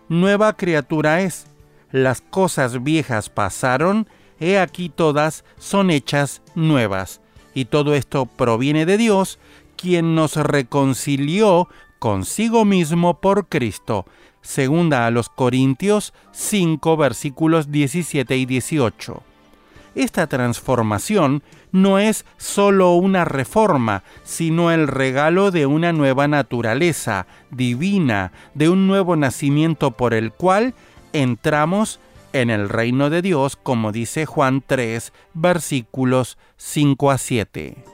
nueva criatura es. Las cosas viejas pasaron, he aquí todas son hechas nuevas. Y todo esto proviene de Dios, quien nos reconcilió consigo mismo por Cristo. Segunda a los Corintios 5 versículos 17 y 18. Esta transformación no es sólo una reforma, sino el regalo de una nueva naturaleza divina, de un nuevo nacimiento por el cual entramos en el reino de Dios, como dice Juan 3, versículos 5 a 7.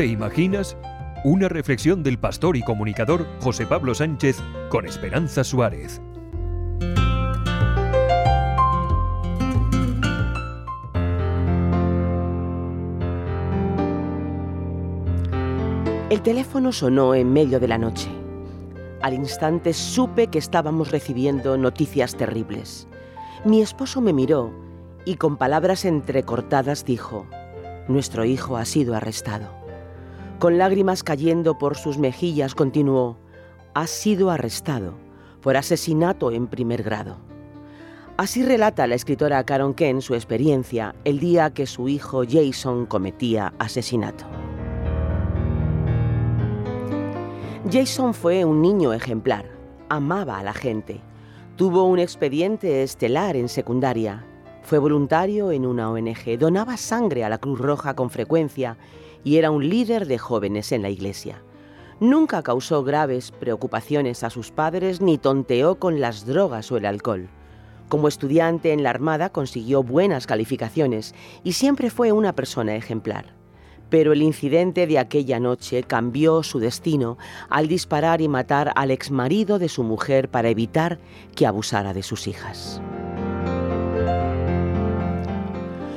¿Te imaginas? Una reflexión del pastor y comunicador José Pablo Sánchez con Esperanza Suárez. El teléfono sonó en medio de la noche. Al instante supe que estábamos recibiendo noticias terribles. Mi esposo me miró y con palabras entrecortadas dijo, Nuestro hijo ha sido arrestado. Con lágrimas cayendo por sus mejillas continuó, Ha sido arrestado por asesinato en primer grado. Así relata la escritora Karen Ken su experiencia el día que su hijo Jason cometía asesinato. Jason fue un niño ejemplar, amaba a la gente, tuvo un expediente estelar en secundaria, fue voluntario en una ONG, donaba sangre a la Cruz Roja con frecuencia y era un líder de jóvenes en la iglesia. Nunca causó graves preocupaciones a sus padres ni tonteó con las drogas o el alcohol. Como estudiante en la Armada consiguió buenas calificaciones y siempre fue una persona ejemplar pero el incidente de aquella noche cambió su destino al disparar y matar al exmarido de su mujer para evitar que abusara de sus hijas.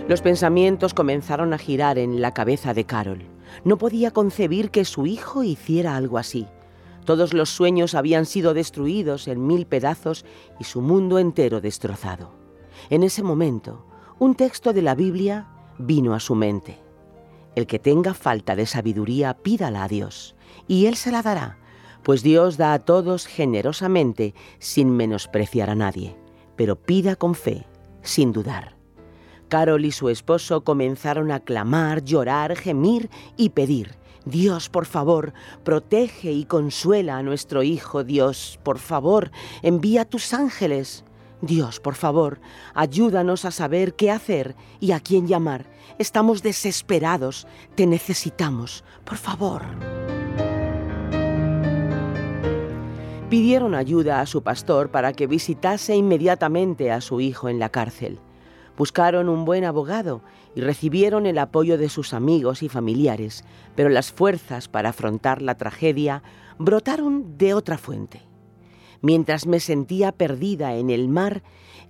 Los pensamientos comenzaron a girar en la cabeza de Carol. No podía concebir que su hijo hiciera algo así. Todos los sueños habían sido destruidos en mil pedazos y su mundo entero destrozado. En ese momento, un texto de la Biblia vino a su mente. El que tenga falta de sabiduría, pídala a Dios, y Él se la dará, pues Dios da a todos generosamente sin menospreciar a nadie, pero pida con fe, sin dudar. Carol y su esposo comenzaron a clamar, llorar, gemir y pedir. Dios, por favor, protege y consuela a nuestro hijo. Dios, por favor, envía tus ángeles. Dios, por favor, ayúdanos a saber qué hacer y a quién llamar. Estamos desesperados, te necesitamos, por favor. Pidieron ayuda a su pastor para que visitase inmediatamente a su hijo en la cárcel. Buscaron un buen abogado y recibieron el apoyo de sus amigos y familiares, pero las fuerzas para afrontar la tragedia brotaron de otra fuente. Mientras me sentía perdida en el mar,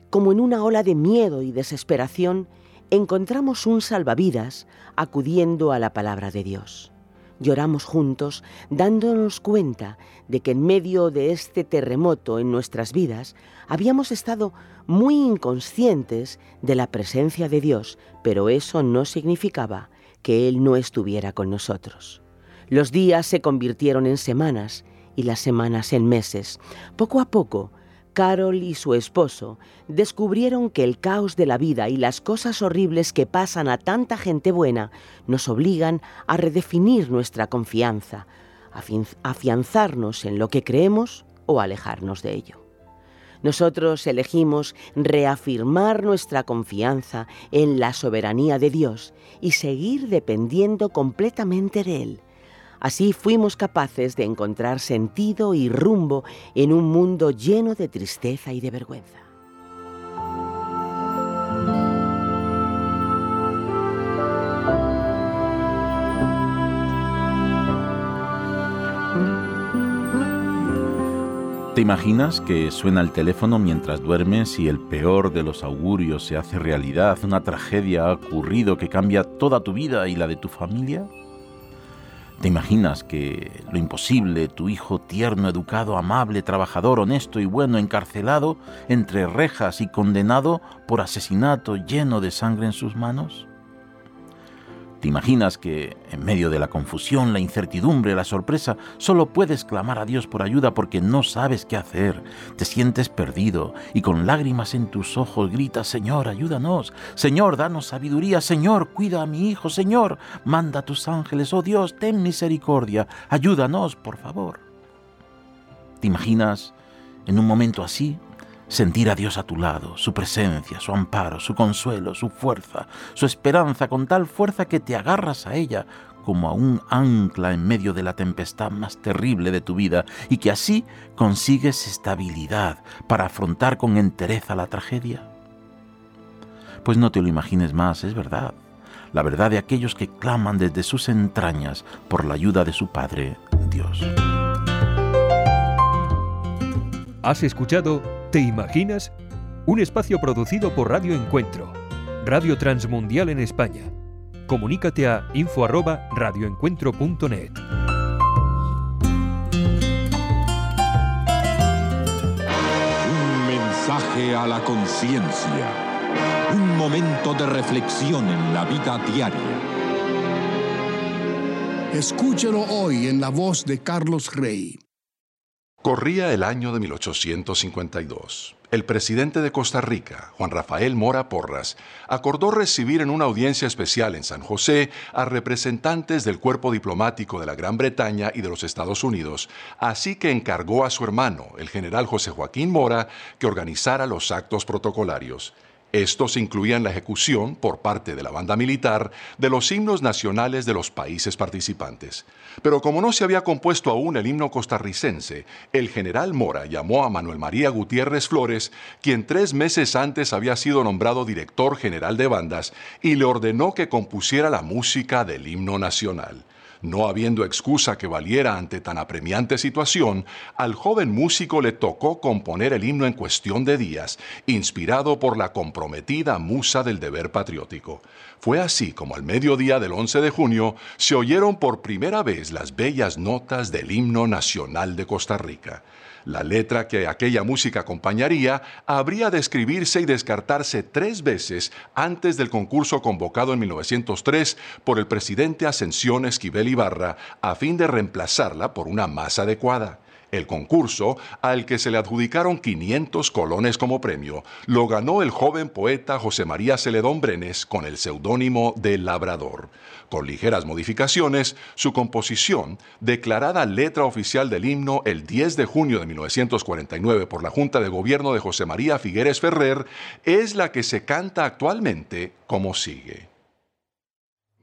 como en una ola de miedo y desesperación, encontramos un salvavidas acudiendo a la palabra de Dios. Lloramos juntos, dándonos cuenta de que en medio de este terremoto en nuestras vidas habíamos estado muy inconscientes de la presencia de Dios, pero eso no significaba que Él no estuviera con nosotros. Los días se convirtieron en semanas y las semanas en meses. Poco a poco, Carol y su esposo descubrieron que el caos de la vida y las cosas horribles que pasan a tanta gente buena nos obligan a redefinir nuestra confianza, afianzarnos en lo que creemos o alejarnos de ello. Nosotros elegimos reafirmar nuestra confianza en la soberanía de Dios y seguir dependiendo completamente de Él Así fuimos capaces de encontrar sentido y rumbo en un mundo lleno de tristeza y de vergüenza. ¿Te imaginas que suena el teléfono mientras duermes y el peor de los augurios se hace realidad? Una tragedia ha ocurrido que cambia toda tu vida y la de tu familia. ¿Te imaginas que lo imposible, tu hijo tierno, educado, amable, trabajador, honesto y bueno, encarcelado entre rejas y condenado por asesinato lleno de sangre en sus manos? ¿Te imaginas que en medio de la confusión, la incertidumbre, la sorpresa, solo puedes clamar a Dios por ayuda porque no sabes qué hacer? Te sientes perdido y con lágrimas en tus ojos gritas, Señor, ayúdanos, Señor, danos sabiduría, Señor, cuida a mi hijo, Señor, manda a tus ángeles, oh Dios, ten misericordia, ayúdanos, por favor. ¿Te imaginas en un momento así sentir a Dios a tu lado, su presencia, su amparo, su consuelo, su fuerza, su esperanza, con tal fuerza que te agarras a ella como a un ancla en medio de la tempestad más terrible de tu vida y que así consigues estabilidad para afrontar con entereza la tragedia? Pues no te lo imagines más, es verdad. La verdad de aquellos que claman desde sus entrañas por la ayuda de su Padre, Dios. Has escuchado ¿Te imaginas? Un espacio producido por Radio Encuentro, Radio Transmundial en España. Comunícate a info@radioencuentro.net. Un mensaje a la conciencia. Un momento de reflexión en la vida diaria. Escúchelo hoy en la voz de Carlos Rey. Corría el año de 1852. El presidente de Costa Rica, Juan Rafael Mora Porras, acordó recibir en una audiencia especial en San José a representantes del cuerpo diplomático de la Gran Bretaña y de los Estados Unidos, así que encargó a su hermano, el general José Joaquín Mora, que organizara los actos protocolarios. Estos incluían la ejecución, por parte de la banda militar, de los himnos nacionales de los países participantes. Pero como no se había compuesto aún el himno costarricense, el general Mora llamó a Manuel María Gutiérrez Flores, quien tres meses antes había sido nombrado director general de bandas, y le ordenó que compusiera la música del himno nacional. No habiendo excusa que valiera ante tan apremiante situación, al joven músico le tocó componer el himno en cuestión de días, inspirado por la comprometida musa del deber patriótico. Fue así como al mediodía del 11 de junio se oyeron por primera vez las bellas notas del himno nacional de Costa Rica. La letra que aquella música acompañaría habría de escribirse y descartarse tres veces antes del concurso convocado en 1903 por el presidente Ascensión Esquivel Ibarra a fin de reemplazarla por una más adecuada. El concurso, al que se le adjudicaron 500 colones como premio, lo ganó el joven poeta José María Celedón Brenes con el seudónimo de Labrador. Con ligeras modificaciones, su composición, declarada letra oficial del himno el 10 de junio de 1949 por la Junta de Gobierno de José María Figueres Ferrer, es la que se canta actualmente como sigue.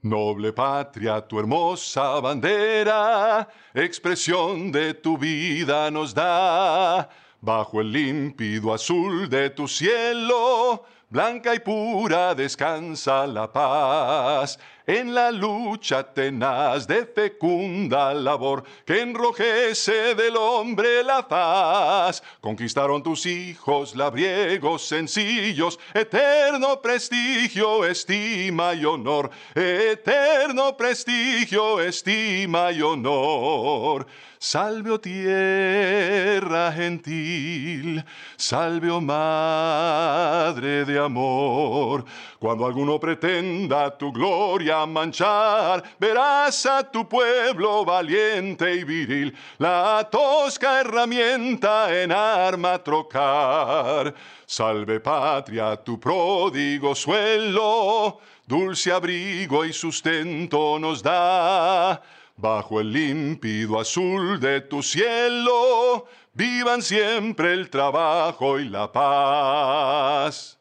Noble patria, tu hermosa bandera, expresión de tu vida nos da. Bajo el límpido azul de tu cielo, blanca y pura descansa la paz. En la lucha tenaz de fecunda labor que enrojece del hombre la faz. Conquistaron tus hijos labriegos sencillos, eterno prestigio, estima y honor. Eterno prestigio, estima y honor. Salve, oh tierra gentil, salve, oh madre de amor. Cuando alguno pretenda tu gloria manchar, verás a tu pueblo valiente y viril, la tosca herramienta en arma trocar. Salve patria, tu pródigo suelo, dulce abrigo y sustento nos da. Bajo el límpido azul de tu cielo, vivan siempre el trabajo y la paz.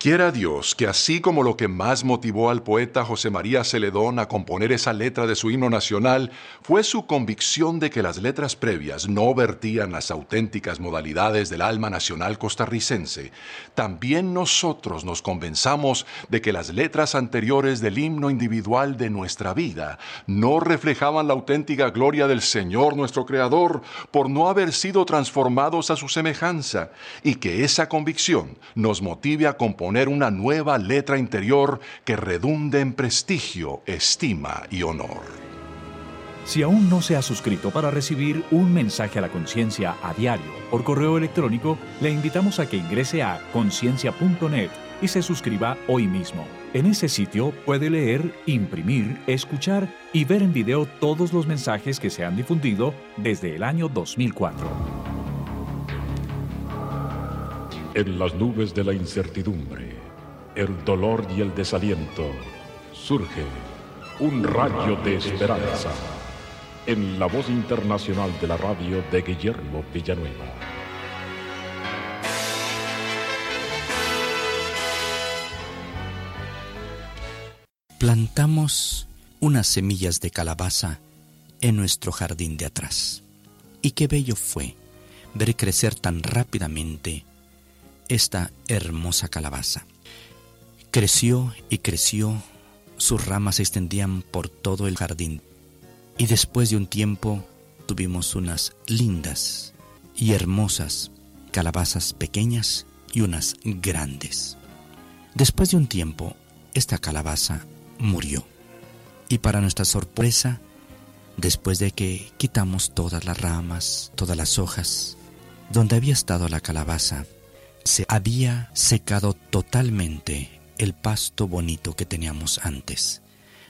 Quiera Dios que así como lo que más motivó al poeta José María Celedón a componer esa letra de su himno nacional fue su convicción de que las letras previas no vertían las auténticas modalidades del alma nacional costarricense, también nosotros nos convenzamos de que las letras anteriores del himno individual de nuestra vida no reflejaban la auténtica gloria del Señor nuestro Creador por no haber sido transformados a su semejanza, y que esa convicción nos motive a componer una nueva letra interior que redunde en prestigio, estima y honor. Si aún no se ha suscrito para recibir un mensaje a la conciencia a diario por correo electrónico, le invitamos a que ingrese a conciencia.net y se suscriba hoy mismo. En ese sitio puede leer, imprimir, escuchar y ver en video todos los mensajes que se han difundido desde el año 2004. En las nubes de la incertidumbre, el dolor y el desaliento, surge un rayo de esperanza en la voz internacional de la radio de Guillermo Villanueva. Plantamos unas semillas de calabaza en nuestro jardín de atrás. Y qué bello fue ver crecer tan rápidamente esta hermosa calabaza. Creció y creció, sus ramas se extendían por todo el jardín y después de un tiempo tuvimos unas lindas y hermosas calabazas pequeñas y unas grandes. Después de un tiempo, esta calabaza murió. Y para nuestra sorpresa, después de que quitamos todas las ramas, todas las hojas, donde había estado la calabaza, se había secado totalmente el pasto bonito que teníamos antes,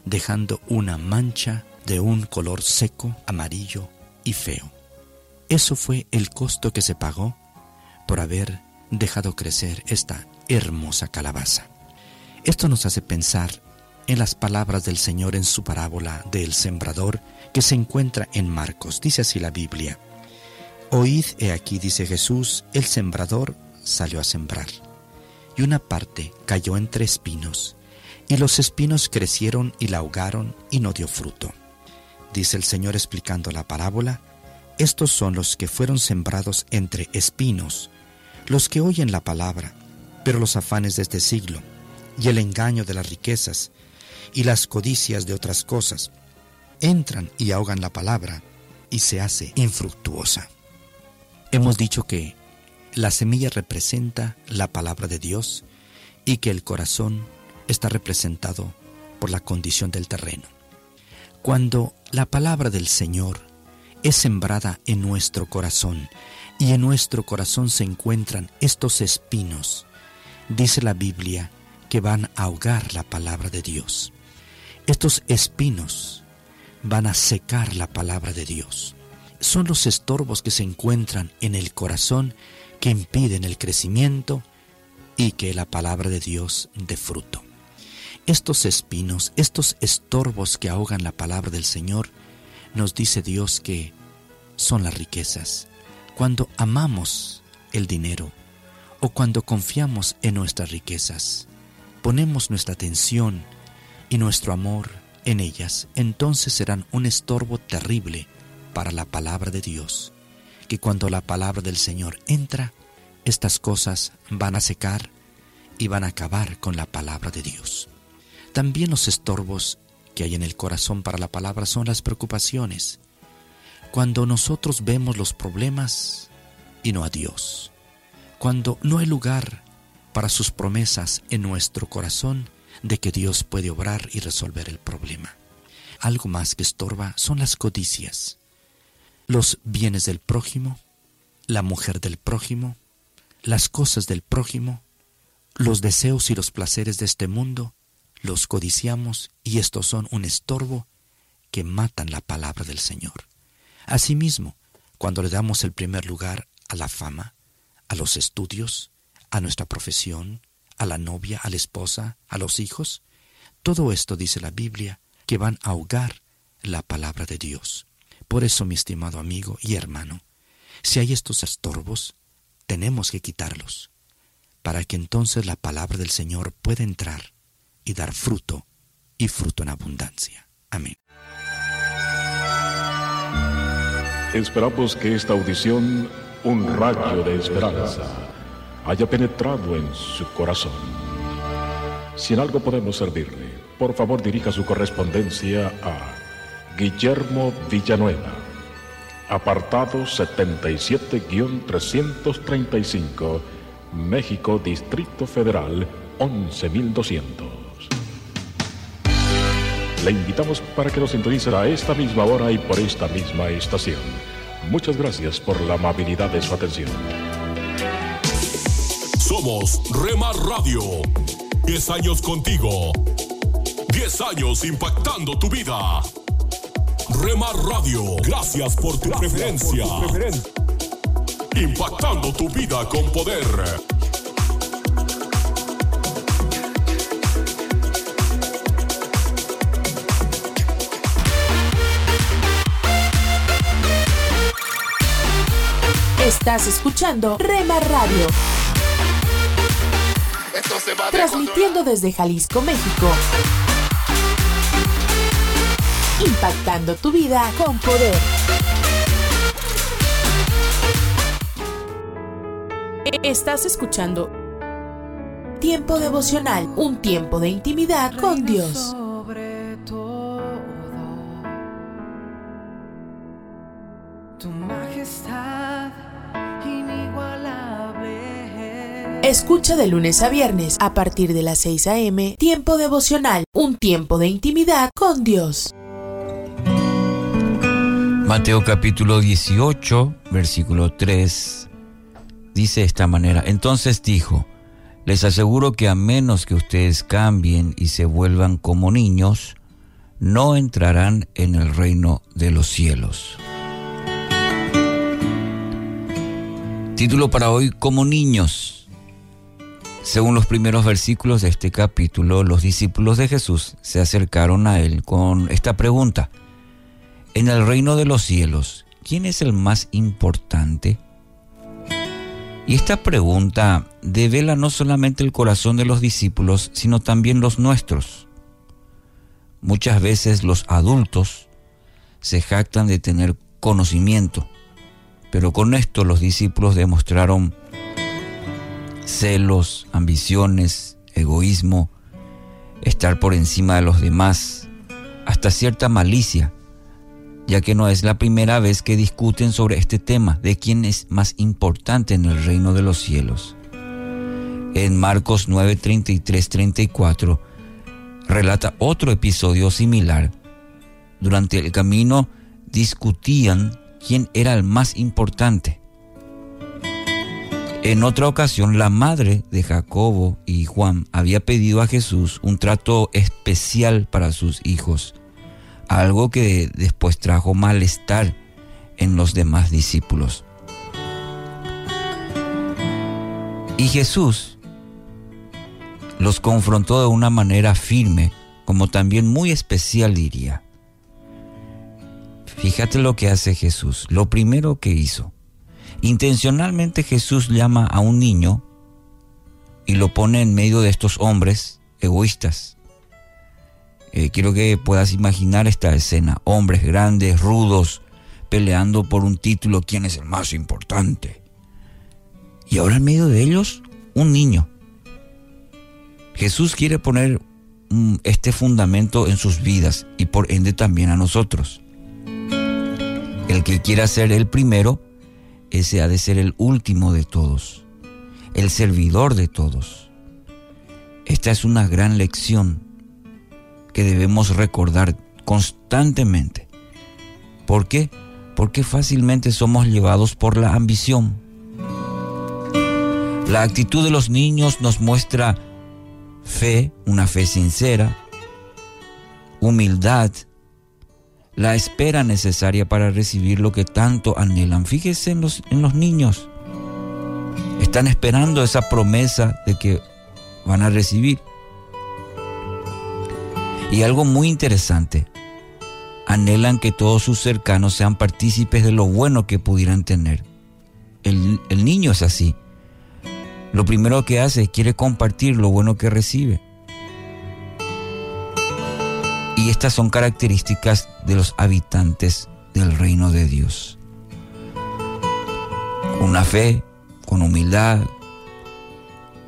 dejando una mancha de un color seco, amarillo y feo. Eso fue el costo que se pagó por haber dejado crecer esta hermosa calabaza. Esto nos hace pensar en las palabras del Señor en su parábola del sembrador que se encuentra en Marcos. Dice así la Biblia. Oíd, he aquí, dice Jesús, el sembrador salió a sembrar, y una parte cayó entre espinos, y los espinos crecieron y la ahogaron y no dio fruto. Dice el Señor explicando la parábola, estos son los que fueron sembrados entre espinos, los que oyen la palabra, pero los afanes de este siglo, y el engaño de las riquezas, y las codicias de otras cosas, entran y ahogan la palabra y se hace infructuosa. Hemos dicho que la semilla representa la palabra de Dios y que el corazón está representado por la condición del terreno. Cuando la palabra del Señor es sembrada en nuestro corazón y en nuestro corazón se encuentran estos espinos, dice la Biblia que van a ahogar la palabra de Dios. Estos espinos van a secar la palabra de Dios. Son los estorbos que se encuentran en el corazón que impiden el crecimiento y que la palabra de Dios dé fruto. Estos espinos, estos estorbos que ahogan la palabra del Señor, nos dice Dios que son las riquezas. Cuando amamos el dinero o cuando confiamos en nuestras riquezas, ponemos nuestra atención y nuestro amor en ellas, entonces serán un estorbo terrible para la palabra de Dios, que cuando la palabra del Señor entra, estas cosas van a secar y van a acabar con la palabra de Dios. También los estorbos que hay en el corazón para la palabra son las preocupaciones. Cuando nosotros vemos los problemas y no a Dios. Cuando no hay lugar para sus promesas en nuestro corazón de que Dios puede obrar y resolver el problema. Algo más que estorba son las codicias, los bienes del prójimo, la mujer del prójimo, las cosas del prójimo, los deseos y los placeres de este mundo, los codiciamos y estos son un estorbo que matan la palabra del Señor. Asimismo, cuando le damos el primer lugar a la fama, a los estudios, a nuestra profesión, a la novia, a la esposa, a los hijos, todo esto dice la Biblia que van a ahogar la palabra de Dios. Por eso, mi estimado amigo y hermano, si hay estos estorbos, tenemos que quitarlos, para que entonces la palabra del Señor pueda entrar y dar fruto, y fruto en abundancia. Amén. Esperamos que esta audición, un rayo de esperanza, haya penetrado en su corazón. Si en algo podemos servirle, por favor dirija su correspondencia a Guillermo Villanueva, apartado 77-335, México, Distrito Federal, 11200. Le invitamos para que nos sintonice a esta misma hora y por esta misma estación. Muchas gracias por la amabilidad de su atención. Somos Remar Radio. 10 años contigo. 10 años impactando tu vida. Remar Radio, gracias por tu preferencia. Impactando tu vida con poder. Estás escuchando Rema Radio. Transmitiendo desde Jalisco, México. Impactando tu vida con poder. Estás escuchando Tiempo devocional, un tiempo de intimidad con Dios. Sobre todo, tu majestad inigualable. Escucha de lunes a viernes a partir de las 6 a.m. Tiempo devocional, un tiempo de intimidad con Dios. Mateo capítulo 18, versículo 3, dice de esta manera, entonces dijo, les aseguro que a menos que ustedes cambien y se vuelvan como niños, no entrarán en el reino de los cielos. Título para hoy, como niños. Según los primeros versículos de este capítulo, los discípulos de Jesús se acercaron a él con esta pregunta. En el reino de los cielos, ¿quién es el más importante? Y esta pregunta devela no solamente el corazón de los discípulos, sino también los nuestros. Muchas veces los adultos se jactan de tener conocimiento, pero con esto los discípulos demostraron celos, ambiciones, egoísmo, estar por encima de los demás, hasta cierta malicia ya que no es la primera vez que discuten sobre este tema de quién es más importante en el reino de los cielos. En Marcos 9, 33, 34 relata otro episodio similar. Durante el camino discutían quién era el más importante. En otra ocasión, la madre de Jacobo y Juan había pedido a Jesús un trato especial para sus hijos, algo que después trajo malestar en los demás discípulos. Y Jesús los confrontó de una manera firme, como también muy especial diría. Fíjate lo que hace Jesús, lo primero que hizo. Intencionalmente Jesús llama a un niño y lo pone en medio de estos hombres egoístas. Eh, quiero que puedas imaginar esta escena, hombres grandes, rudos, peleando por un título, quién es el más importante. Y ahora en medio de ellos, un niño. Jesús quiere poner mm, este fundamento en sus vidas y por ende también a nosotros. El que quiera ser el primero, ese ha de ser el último de todos, el servidor de todos. Esta es una gran lección que debemos recordar constantemente. ¿Por qué? Porque fácilmente somos llevados por la ambición. La actitud de los niños nos muestra fe, una fe sincera, humildad, la espera necesaria para recibir lo que tanto anhelan. Fíjese en los, en los niños. Están esperando esa promesa de que van a recibir. Y algo muy interesante, anhelan que todos sus cercanos sean partícipes de lo bueno que pudieran tener. El, niño es así. Lo primero que hace es quiere compartir lo bueno que recibe. Y estas son características de los habitantes del reino de Dios. Con una fe, con humildad,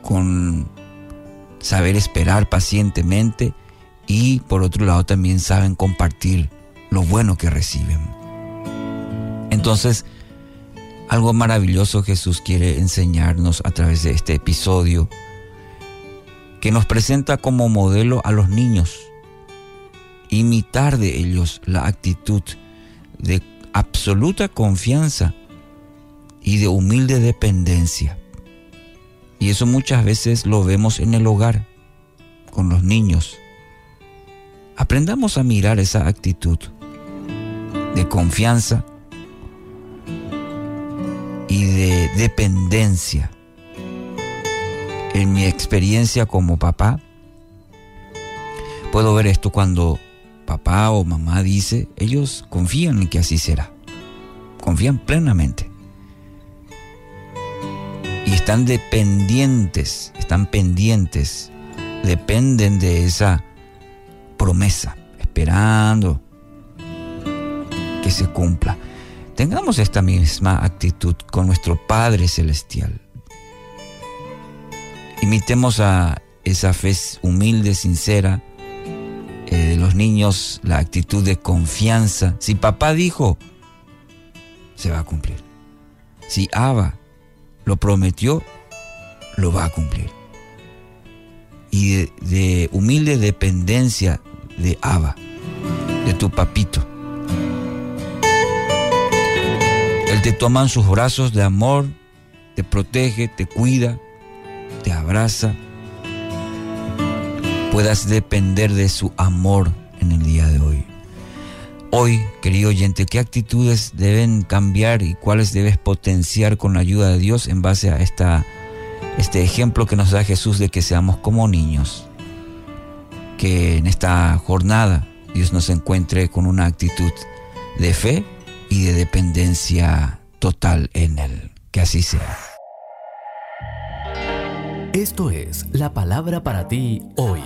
con saber esperar pacientemente y por otro lado también saben compartir lo bueno que reciben. Entonces, algo maravilloso Jesús quiere enseñarnos a través de este episodio que nos presenta como modelo a los niños, imitar de ellos la actitud de absoluta confianza y de humilde dependencia. Y eso muchas veces lo vemos en el hogar, con los niños. Aprendamos a mirar esa actitud de confianza y de dependencia. En mi experiencia como papá, puedo ver esto cuando papá o mamá dice, ellos confían en que así será. Confían plenamente. Y están dependientes, están pendientes, dependen de esa promesa, esperando que se cumpla. Tengamos esta misma actitud con nuestro Padre Celestial. Imitemos a esa fe humilde, sincera eh, de los niños, la actitud de confianza. Si papá dijo, se va a cumplir. Si Abba lo prometió, lo va a cumplir. Y de, de humilde dependencia de Abba, de tu papito. Él te toma en sus brazos de amor, te protege, te cuida, te abraza. Puedas depender de su amor en el día de hoy. Hoy, querido oyente, ¿qué actitudes deben cambiar y cuáles debes potenciar con la ayuda de Dios en base a esta, este ejemplo que nos da Jesús de que seamos como niños? Que en esta jornada Dios nos encuentre con una actitud de fe y de dependencia total en Él. Que así sea. Esto es la palabra para ti hoy.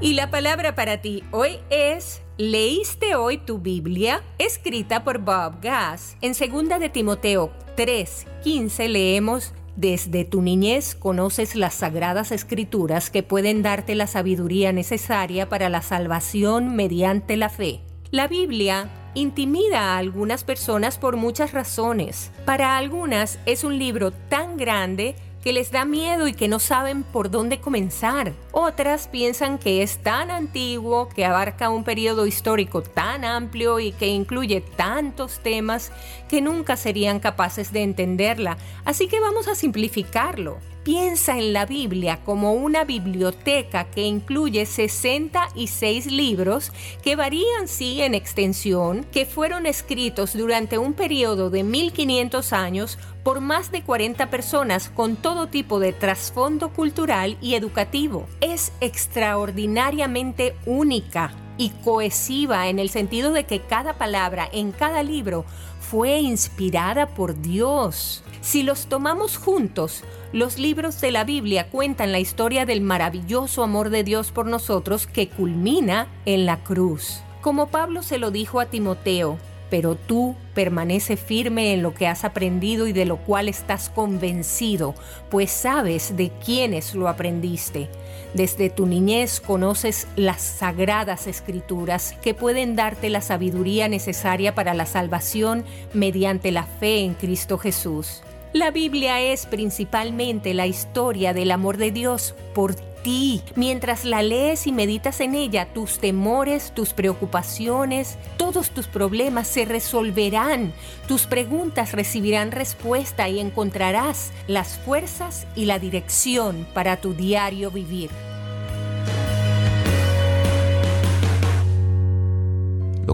Y la palabra para ti hoy es ¿Leíste hoy tu Biblia? Escrita por Bob Gass. En 2 de Timoteo 3:15 leemos Desde tu niñez conoces las sagradas escrituras que pueden darte la sabiduría necesaria para la salvación mediante la fe. La Biblia intimida a algunas personas por muchas razones. Para algunas es un libro tan grande que les da miedo y que no saben por dónde comenzar. Otras piensan que es tan antiguo, que abarca un periodo histórico tan amplio y que incluye tantos temas que nunca serían capaces de entenderla. Así que vamos a simplificarlo. Piensa en la Biblia como una biblioteca que incluye 66 libros que varían sí en extensión, que fueron escritos durante un periodo de 1500 años por más de 40 personas con todo tipo de trasfondo cultural y educativo. Es extraordinariamente única y cohesiva en el sentido de que cada palabra en cada libro fue inspirada por Dios. Si los tomamos juntos, los libros de la Biblia cuentan la historia del maravilloso amor de Dios por nosotros que culmina en la cruz. Como Pablo se lo dijo a Timoteo, pero tú permanece firme en lo que has aprendido y de lo cual estás convencido, pues sabes de quiénes lo aprendiste. Desde tu niñez conoces las sagradas escrituras que pueden darte la sabiduría necesaria para la salvación mediante la fe en Cristo Jesús. La Biblia es principalmente la historia del amor de Dios por ti. Mientras la lees y meditas en ella, tus temores, tus preocupaciones, todos tus problemas se resolverán. Tus preguntas recibirán respuesta y encontrarás las fuerzas y la dirección para tu diario vivir.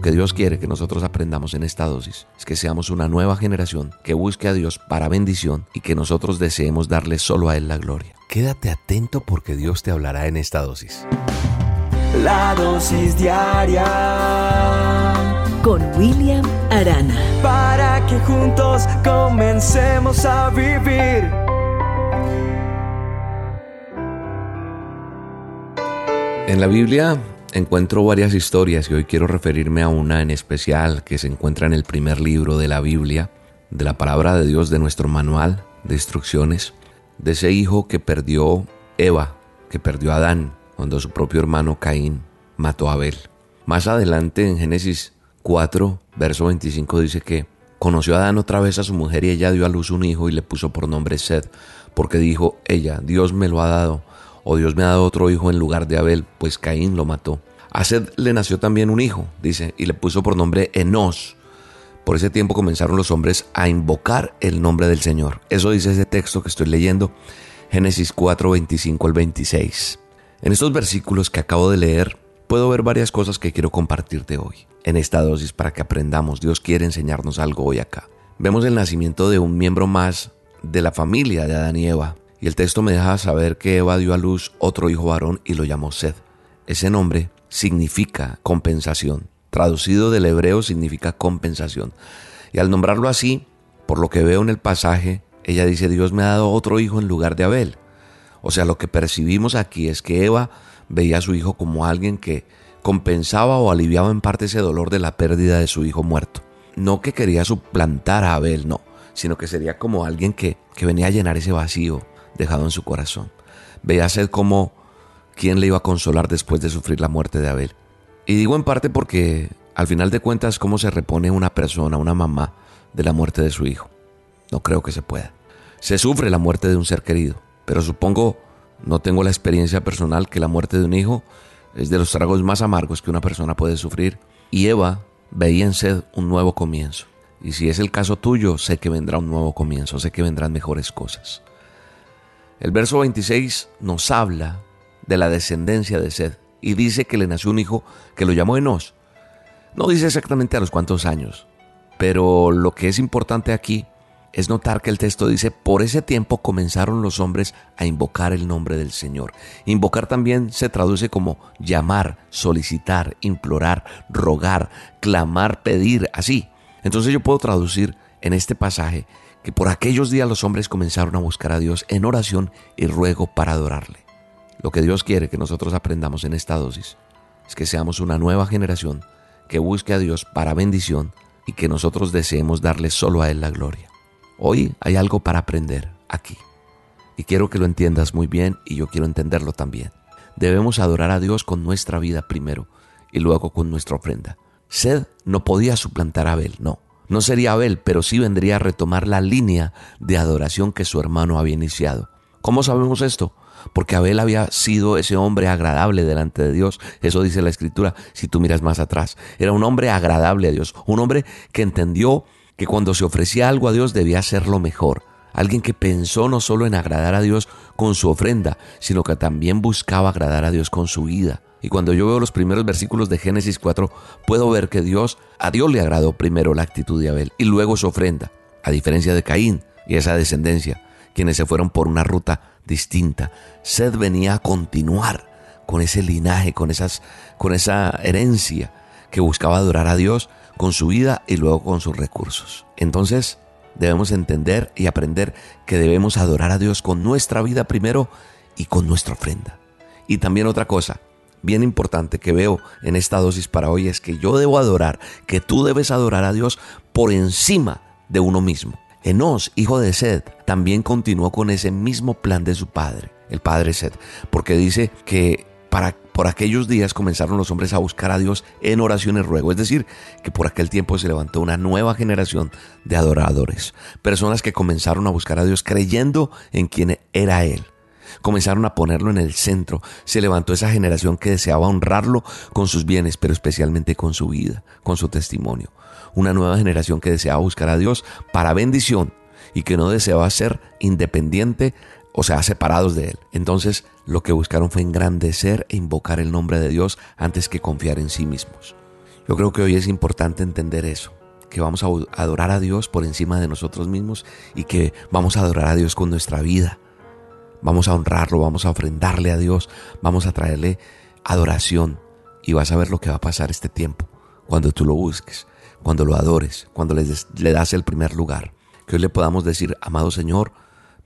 Que Dios quiere que nosotros aprendamos en esta dosis es que seamos una nueva generación que busque a Dios para bendición y que nosotros deseemos darle solo a Él la gloria. Quédate atento porque Dios te hablará en esta dosis. La dosis diaria con William Arana. Para que juntos comencemos a vivir. En la Biblia encuentro varias historias y hoy quiero referirme a una en especial que se encuentra en el primer libro de la Biblia, de la palabra de Dios de nuestro manual de instrucciones, de ese hijo que perdió Eva, que perdió Adán, cuando su propio hermano Caín mató a Abel. Más adelante en Génesis 4, verso 25 dice que conoció a Adán otra vez a su mujer y ella dio a luz un hijo y le puso por nombre Sed, porque dijo ella, Dios me lo ha dado o Dios me ha dado otro hijo en lugar de Abel, pues Caín lo mató. A Sed le nació también un hijo, dice, y le puso por nombre Enos. Por ese tiempo comenzaron los hombres a invocar el nombre del Señor. Eso dice ese texto que estoy leyendo, Génesis 4, 25 al 26. En estos versículos que acabo de leer, puedo ver varias cosas que quiero compartirte hoy, en esta dosis para que aprendamos. Dios quiere enseñarnos algo hoy acá. Vemos el nacimiento de un miembro más de la familia de Adán y Eva, y el texto me deja saber que Eva dio a luz otro hijo varón y lo llamó Sed. Ese nombre significa compensación. Traducido del hebreo significa compensación. Y al nombrarlo así, por lo que veo en el pasaje, ella dice, Dios me ha dado otro hijo en lugar de Abel. O sea, lo que percibimos aquí es que Eva veía a su hijo como alguien que compensaba o aliviaba en parte ese dolor de la pérdida de su hijo muerto. No que quería suplantar a Abel, no, sino que sería como alguien que, que venía a llenar ese vacío, dejado en su corazón. Veía a como quien le iba a consolar después de sufrir la muerte de Abel. Y digo en parte porque al final de cuentas cómo se repone una persona, una mamá, de la muerte de su hijo. No creo que se pueda. Se sufre la muerte de un ser querido, pero supongo, no tengo la experiencia personal, que la muerte de un hijo es de los tragos más amargos que una persona puede sufrir. Y Eva veía en Sed un nuevo comienzo. Y si es el caso tuyo, sé que vendrá un nuevo comienzo, sé que vendrán mejores cosas. El verso 26 nos habla de la descendencia de Sed y dice que le nació un hijo que lo llamó Enos. No dice exactamente a los cuántos años, pero lo que es importante aquí es notar que el texto dice, por ese tiempo comenzaron los hombres a invocar el nombre del Señor. Invocar también se traduce como llamar, solicitar, implorar, rogar, clamar, pedir, así. Entonces yo puedo traducir en este pasaje que por aquellos días los hombres comenzaron a buscar a Dios en oración y ruego para adorarle. Lo que Dios quiere que nosotros aprendamos en esta dosis es que seamos una nueva generación que busque a Dios para bendición y que nosotros deseemos darle solo a Él la gloria. Hoy hay algo para aprender aquí. Y quiero que lo entiendas muy bien y yo quiero entenderlo también. Debemos adorar a Dios con nuestra vida primero y luego con nuestra ofrenda. Sed no podía suplantar a Abel, no. No sería Abel, pero sí vendría a retomar la línea de adoración que su hermano había iniciado. ¿Cómo sabemos esto? Porque Abel había sido ese hombre agradable delante de Dios. Eso dice la escritura si tú miras más atrás. Era un hombre agradable a Dios. Un hombre que entendió que cuando se ofrecía algo a Dios debía hacerlo mejor. Alguien que pensó no solo en agradar a Dios con su ofrenda, sino que también buscaba agradar a Dios con su vida. Y cuando yo veo los primeros versículos de Génesis 4, puedo ver que Dios, a Dios le agradó primero la actitud de Abel y luego su ofrenda, a diferencia de Caín y esa descendencia, quienes se fueron por una ruta distinta. Sed venía a continuar con ese linaje, con, esas, con esa herencia que buscaba adorar a Dios con su vida y luego con sus recursos. Entonces, debemos entender y aprender que debemos adorar a Dios con nuestra vida primero y con nuestra ofrenda. Y también otra cosa, bien importante que veo en esta dosis para hoy es que yo debo adorar, que tú debes adorar a Dios por encima de uno mismo. Enos, hijo de Sed, también continuó con ese mismo plan de su padre, el padre Sed, porque dice que para, por aquellos días comenzaron los hombres a buscar a Dios en oraciones ruego. Es decir, que por aquel tiempo se levantó una nueva generación de adoradores, personas que comenzaron a buscar a Dios creyendo en quien era Él comenzaron a ponerlo en el centro. Se levantó esa generación que deseaba honrarlo con sus bienes, pero especialmente con su vida, con su testimonio. Una nueva generación que deseaba buscar a Dios para bendición y que no deseaba ser independiente, o sea, separados de Él. Entonces, lo que buscaron fue engrandecer e invocar el nombre de Dios antes que confiar en sí mismos. Yo creo que hoy es importante entender eso, que vamos a adorar a Dios por encima de nosotros mismos y que vamos a adorar a Dios con nuestra vida, Vamos a honrarlo, vamos a ofrendarle a Dios, vamos a traerle adoración y vas a ver lo que va a pasar este tiempo cuando tú lo busques, cuando lo adores, cuando le, das el primer lugar. Que hoy le podamos decir, amado Señor,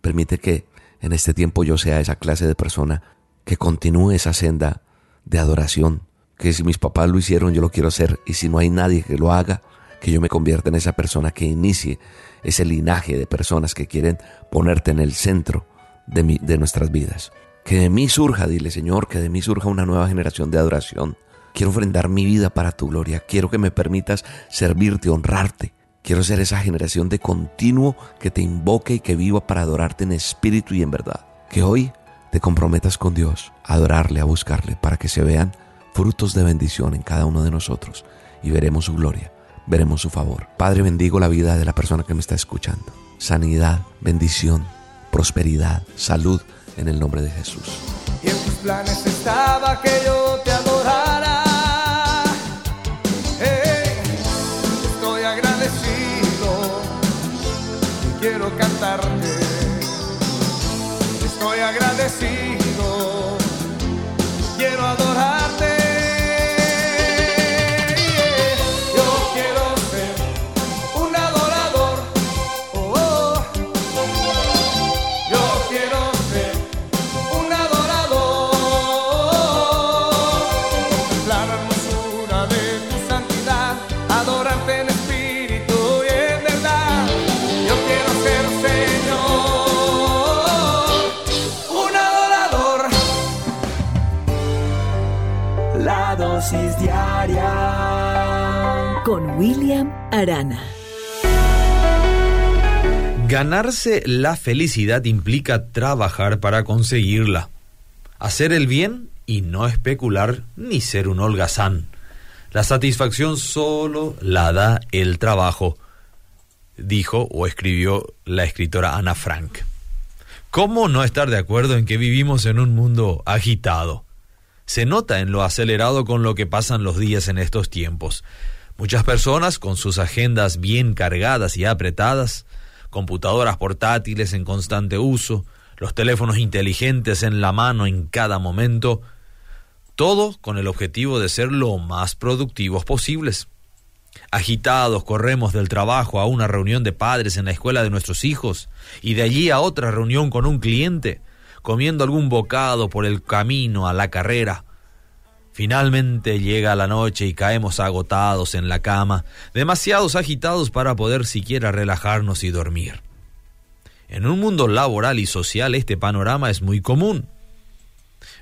permite que en este tiempo yo sea esa clase de persona que continúe esa senda de adoración, que si mis papás lo hicieron yo lo quiero hacer y si no hay nadie que lo haga, que yo me convierta en esa persona que inicie ese linaje de personas que quieren ponerte en el centro de, de nuestras vidas. Que de mí surja, dile Señor, que de mí surja una nueva generación de adoración. Quiero ofrendar mi vida para tu gloria. Quiero que me permitas servirte, honrarte. Quiero ser esa generación de continuo que te invoque y que viva para adorarte en espíritu y en verdad. Que hoy te comprometas con Dios a adorarle, a buscarle, para que se vean frutos de bendición en cada uno de nosotros y veremos su gloria, veremos su favor. Padre, bendigo la vida de la persona que me está escuchando. Sanidad, bendición, prosperidad, salud en el nombre de Jesús. Y en tus planes estaba que yo te William Arana. Ganarse la felicidad implica trabajar para conseguirla, hacer el bien y no especular ni ser un holgazán. La satisfacción solo la da el trabajo, dijo o escribió la escritora Ana Frank. ¿Cómo no estar de acuerdo en que vivimos en un mundo agitado? Se nota en lo acelerado con lo que pasan los días en estos tiempos. Muchas personas con sus agendas bien cargadas y apretadas, computadoras portátiles en constante uso, los teléfonos inteligentes en la mano en cada momento, todo con el objetivo de ser lo más productivos posibles. Agitados corremos del trabajo a una reunión de padres en la escuela de nuestros hijos y de allí a otra reunión con un cliente, comiendo algún bocado por el camino a la carrera, Finalmente llega la noche y caemos agotados en la cama, demasiados agitados para poder siquiera relajarnos y dormir. En un mundo laboral y social este panorama es muy común.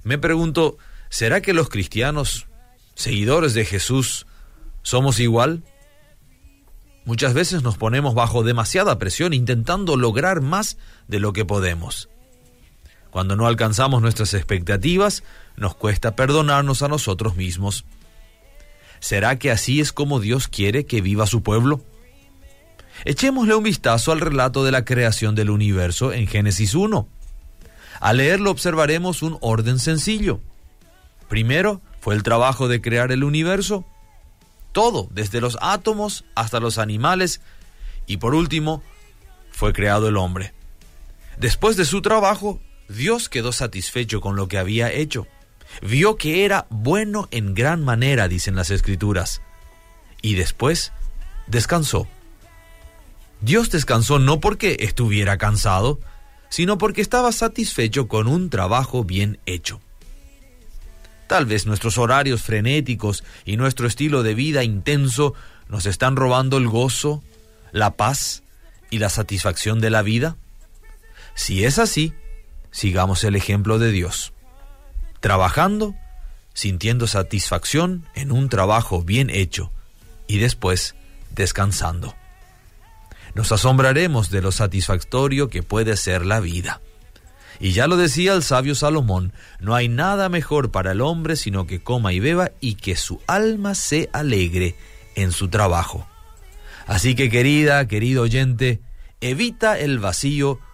Me pregunto, ¿será que los cristianos, seguidores de Jesús, somos igual? Muchas veces nos ponemos bajo demasiada presión intentando lograr más de lo que podemos. Cuando no alcanzamos nuestras expectativas, nos cuesta perdonarnos a nosotros mismos. ¿Será que así es como Dios quiere que viva su pueblo? Echémosle un vistazo al relato de la creación del universo en Génesis 1. Al leerlo observaremos un orden sencillo. Primero fue el trabajo de crear el universo, todo, desde los átomos hasta los animales, y por último fue creado el hombre. Después de su trabajo, Dios quedó satisfecho con lo que había hecho. Vio que era bueno en gran manera, dicen las escrituras. Y después descansó. Dios descansó no porque estuviera cansado, sino porque estaba satisfecho con un trabajo bien hecho. Tal vez nuestros horarios frenéticos y nuestro estilo de vida intenso nos están robando el gozo, la paz y la satisfacción de la vida. Si es así, sigamos el ejemplo de Dios. Trabajando, sintiendo satisfacción en un trabajo bien hecho y después descansando. Nos asombraremos de lo satisfactorio que puede ser la vida. Y ya lo decía el sabio Salomón, no hay nada mejor para el hombre sino que coma y beba y que su alma se alegre en su trabajo. Así que querida, querido oyente, evita el vacío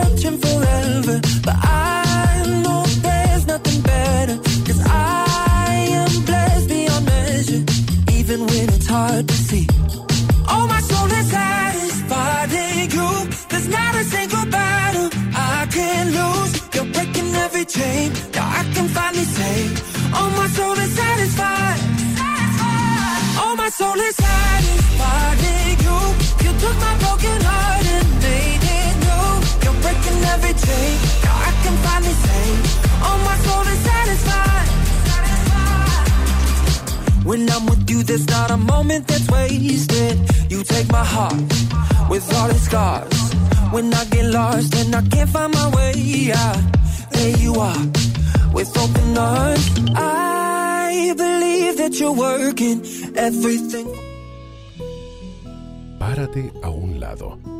searching forever, but I know there's nothing better. Cause I am blessed beyond measure, even when it's hard to see. Oh, my soul is satisfied in you. There's not a single battle I can lose. You're breaking every chain. Now I can finally say, Oh, my soul is satisfied. Oh, my soul is satisfied in you. You took my broken heart Now I can finally say, Oh, my soul is satisfied. When I'm with you, there's not a moment that's wasted. You take my heart with all its scars. When I get lost and I can't find my way out, there you are with open arms. I believe that you're working everything. Párate a un lado.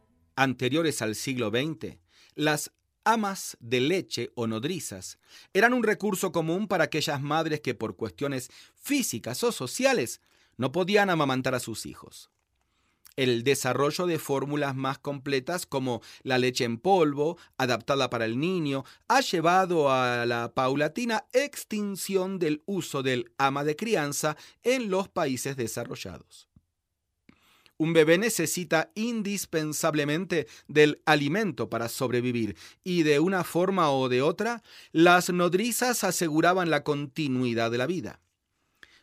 anteriores al siglo XX, las amas de leche o nodrizas eran un recurso común para aquellas madres que por cuestiones físicas o sociales no podían amamantar a sus hijos. El desarrollo de fórmulas más completas como la leche en polvo, adaptada para el niño, ha llevado a la paulatina extinción del uso del ama de crianza en los países desarrollados. Un bebé necesita indispensablemente del alimento para sobrevivir y de una forma o de otra, las nodrizas aseguraban la continuidad de la vida.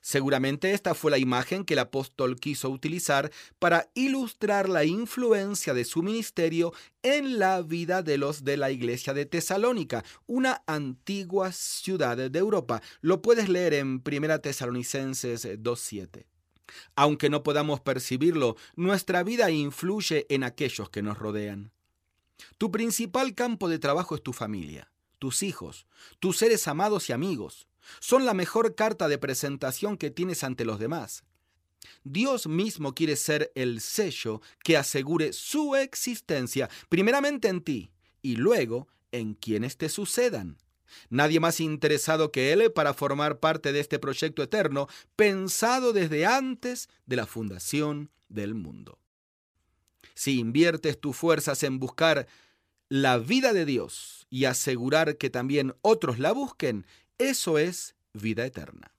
Seguramente esta fue la imagen que el apóstol quiso utilizar para ilustrar la influencia de su ministerio en la vida de los de la iglesia de Tesalónica, una antigua ciudad de Europa. Lo puedes leer en 1 Tesalonicenses 2.7. Aunque no podamos percibirlo, nuestra vida influye en aquellos que nos rodean. Tu principal campo de trabajo es tu familia, tus hijos, tus seres amados y amigos. Son la mejor carta de presentación que tienes ante los demás. Dios mismo quiere ser el sello que asegure su existencia, primeramente en ti y luego en quienes te sucedan. Nadie más interesado que Él para formar parte de este proyecto eterno pensado desde antes de la fundación del mundo. Si inviertes tus fuerzas en buscar la vida de Dios y asegurar que también otros la busquen, eso es vida eterna.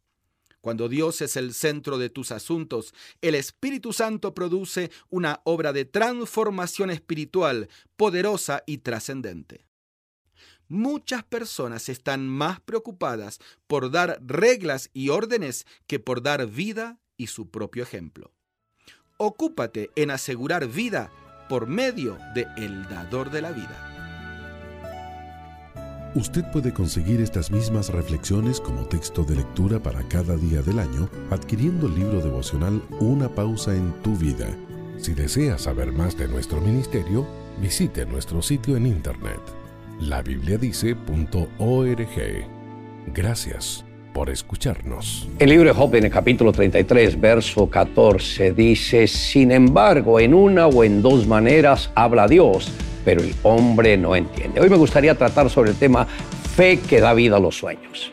Cuando Dios es el centro de tus asuntos, el Espíritu Santo produce una obra de transformación espiritual poderosa y trascendente. Muchas personas están más preocupadas por dar reglas y órdenes que por dar vida y su propio ejemplo. Ocúpate en asegurar vida por medio de el dador de la vida. Usted puede conseguir estas mismas reflexiones como texto de lectura para cada día del año adquiriendo el libro devocional Una pausa en tu vida. Si desea saber más de nuestro ministerio, visite nuestro sitio en internet labibliadice.org. Gracias por escucharnos. El libro de Job en el capítulo 33, verso 14 dice, sin embargo, en una o en dos maneras habla Dios, pero el hombre no entiende. Hoy me gustaría tratar sobre el tema fe que da vida a los sueños.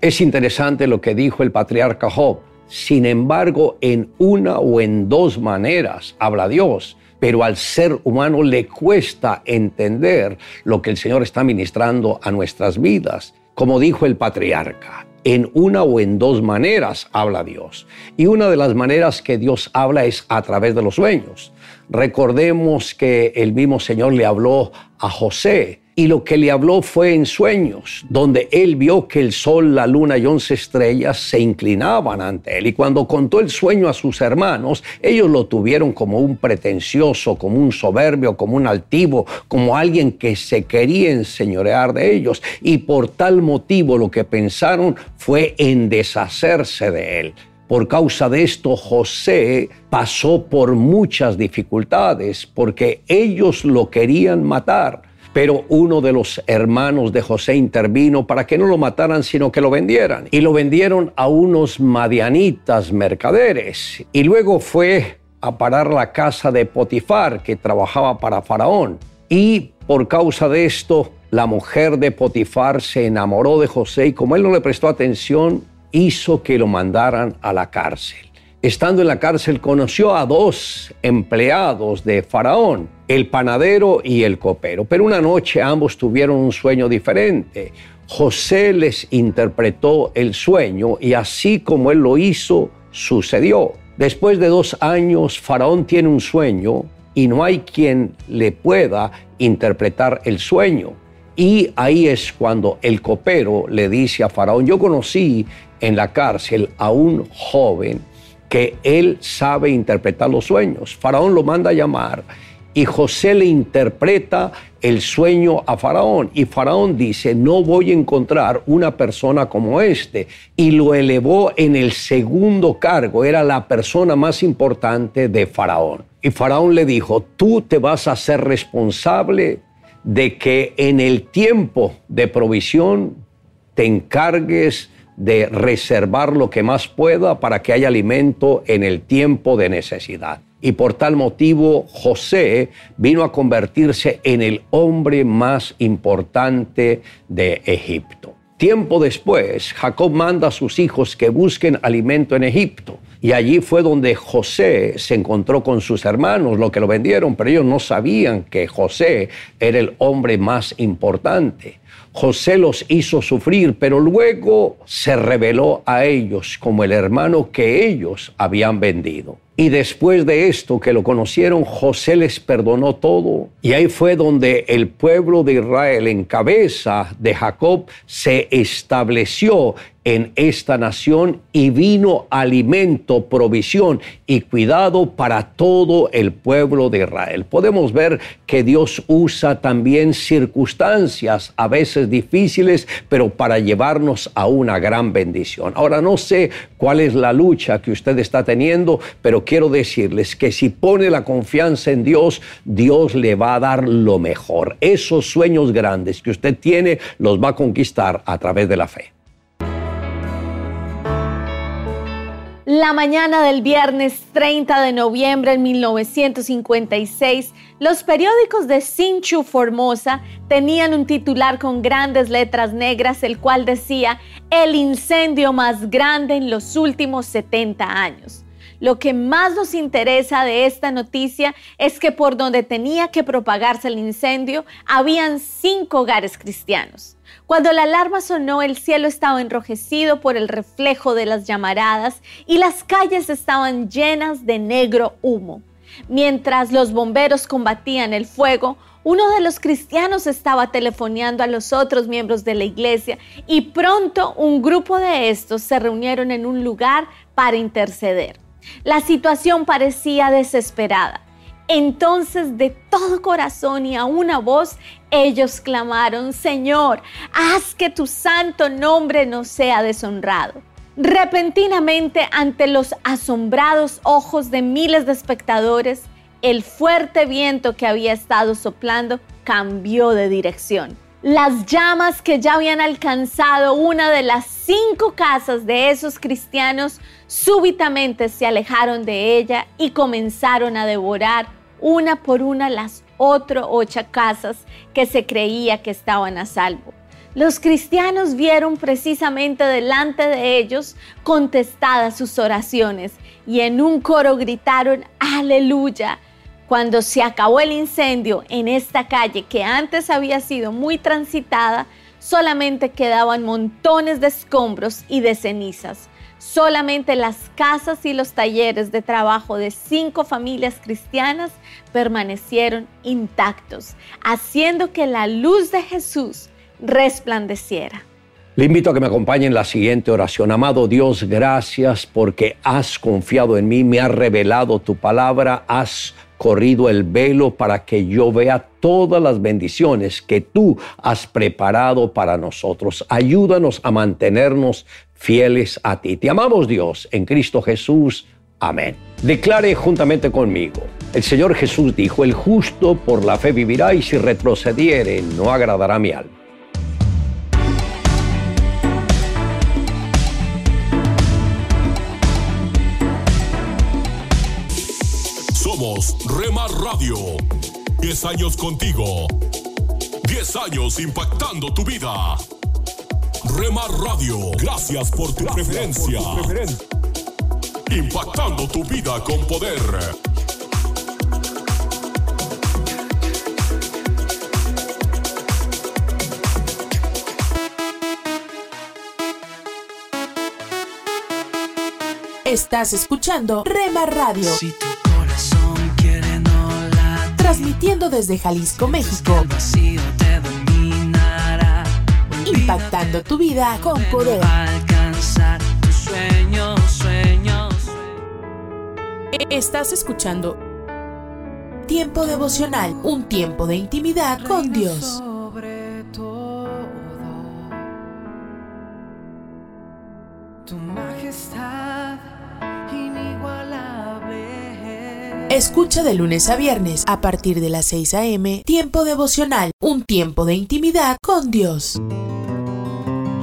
Es interesante lo que dijo el patriarca Job. Sin embargo, en una o en dos maneras habla Dios, pero al ser humano le cuesta entender lo que el Señor está ministrando a nuestras vidas. Como dijo el patriarca, en una o en dos maneras habla Dios. Y una de las maneras que Dios habla es a través de los sueños. Recordemos que el mismo Señor le habló a José y lo que le habló fue en sueños, donde él vio que el sol, la luna y once estrellas se inclinaban ante él. Y cuando contó el sueño a sus hermanos, ellos lo tuvieron como un pretencioso, como un soberbio, como un altivo, como alguien que se quería enseñorear de ellos. Y por tal motivo lo que pensaron fue en deshacerse de él. Por causa de esto, José pasó por muchas dificultades porque ellos lo querían matar. Pero uno de los hermanos de José intervino para que no lo mataran, sino que lo vendieran. Y lo vendieron a unos madianitas mercaderes. Y luego fue a parar la casa de Potifar, que trabajaba para Faraón. Y por causa de esto, la mujer de Potifar se enamoró de José y como él no le prestó atención, hizo que lo mandaran a la cárcel. Estando en la cárcel conoció a dos empleados de Faraón, el panadero y el copero, pero una noche ambos tuvieron un sueño diferente. José les interpretó el sueño y así como él lo hizo, sucedió. Después de dos años, Faraón tiene un sueño y no hay quien le pueda interpretar el sueño. Y ahí es cuando el copero le dice a Faraón, yo conocí en la cárcel a un joven que él sabe interpretar los sueños. Faraón lo manda a llamar y José le interpreta el sueño a Faraón. Y Faraón dice, no voy a encontrar una persona como este. Y lo elevó en el segundo cargo, era la persona más importante de Faraón. Y Faraón le dijo, tú te vas a ser responsable de que en el tiempo de provisión te encargues de reservar lo que más pueda para que haya alimento en el tiempo de necesidad. Y por tal motivo José vino a convertirse en el hombre más importante de Egipto. Tiempo después, Jacob manda a sus hijos que busquen alimento en Egipto. Y allí fue donde José se encontró con sus hermanos, lo que lo vendieron, pero ellos no sabían que José era el hombre más importante. José los hizo sufrir, pero luego se reveló a ellos como el hermano que ellos habían vendido. Y después de esto que lo conocieron, José les perdonó todo. Y ahí fue donde el pueblo de Israel en cabeza de Jacob se estableció en esta nación y vino alimento, provisión y cuidado para todo el pueblo de Israel. Podemos ver que Dios usa también circunstancias a veces difíciles, pero para llevarnos a una gran bendición. Ahora no sé cuál es la lucha que usted está teniendo, pero quiero decirles que si pone la confianza en Dios, Dios le va a dar lo mejor. Esos sueños grandes que usted tiene los va a conquistar a través de la fe. La mañana del viernes 30 de noviembre de 1956, los periódicos de Sinchu Formosa tenían un titular con grandes letras negras, el cual decía el incendio más grande en los últimos 70 años. Lo que más nos interesa de esta noticia es que por donde tenía que propagarse el incendio, habían cinco hogares cristianos. Cuando la alarma sonó, el cielo estaba enrojecido por el reflejo de las llamaradas y las calles estaban llenas de negro humo. Mientras los bomberos combatían el fuego, uno de los cristianos estaba telefoneando a los otros miembros de la iglesia y pronto un grupo de estos se reunieron en un lugar para interceder. La situación parecía desesperada. Entonces de todo corazón y a una voz ellos clamaron, Señor, haz que tu santo nombre no sea deshonrado. Repentinamente, ante los asombrados ojos de miles de espectadores, el fuerte viento que había estado soplando cambió de dirección. Las llamas que ya habían alcanzado una de las cinco casas de esos cristianos súbitamente se alejaron de ella y comenzaron a devorar una por una las otras ocho casas que se creía que estaban a salvo. Los cristianos vieron precisamente delante de ellos contestadas sus oraciones y en un coro gritaron, aleluya. Cuando se acabó el incendio en esta calle que antes había sido muy transitada, solamente quedaban montones de escombros y de cenizas. Solamente las casas y los talleres de trabajo de cinco familias cristianas permanecieron intactos, haciendo que la luz de Jesús resplandeciera. Le invito a que me acompañe en la siguiente oración. Amado Dios, gracias porque has confiado en mí, me has revelado tu palabra, has corrido el velo para que yo vea todas las bendiciones que tú has preparado para nosotros. Ayúdanos a mantenernos fieles a ti. Te amamos Dios en Cristo Jesús. Amén. Declare juntamente conmigo. El Señor Jesús dijo, el justo por la fe vivirá y si retrocediere no agradará mi alma. Somos Rema Radio. 10 años contigo. 10 años impactando tu vida. Remar Radio, gracias por tu preferencia. Impactando tu vida con poder. Estás escuchando Rema Radio. Transmitiendo desde Jalisco, México impactando tu vida con poder. Alcanzar tus sueños, sueños. Estás escuchando Tiempo devocional, un tiempo de intimidad con Dios. Escucha de lunes a viernes a partir de las 6 a.m. Tiempo devocional, un tiempo de intimidad con Dios.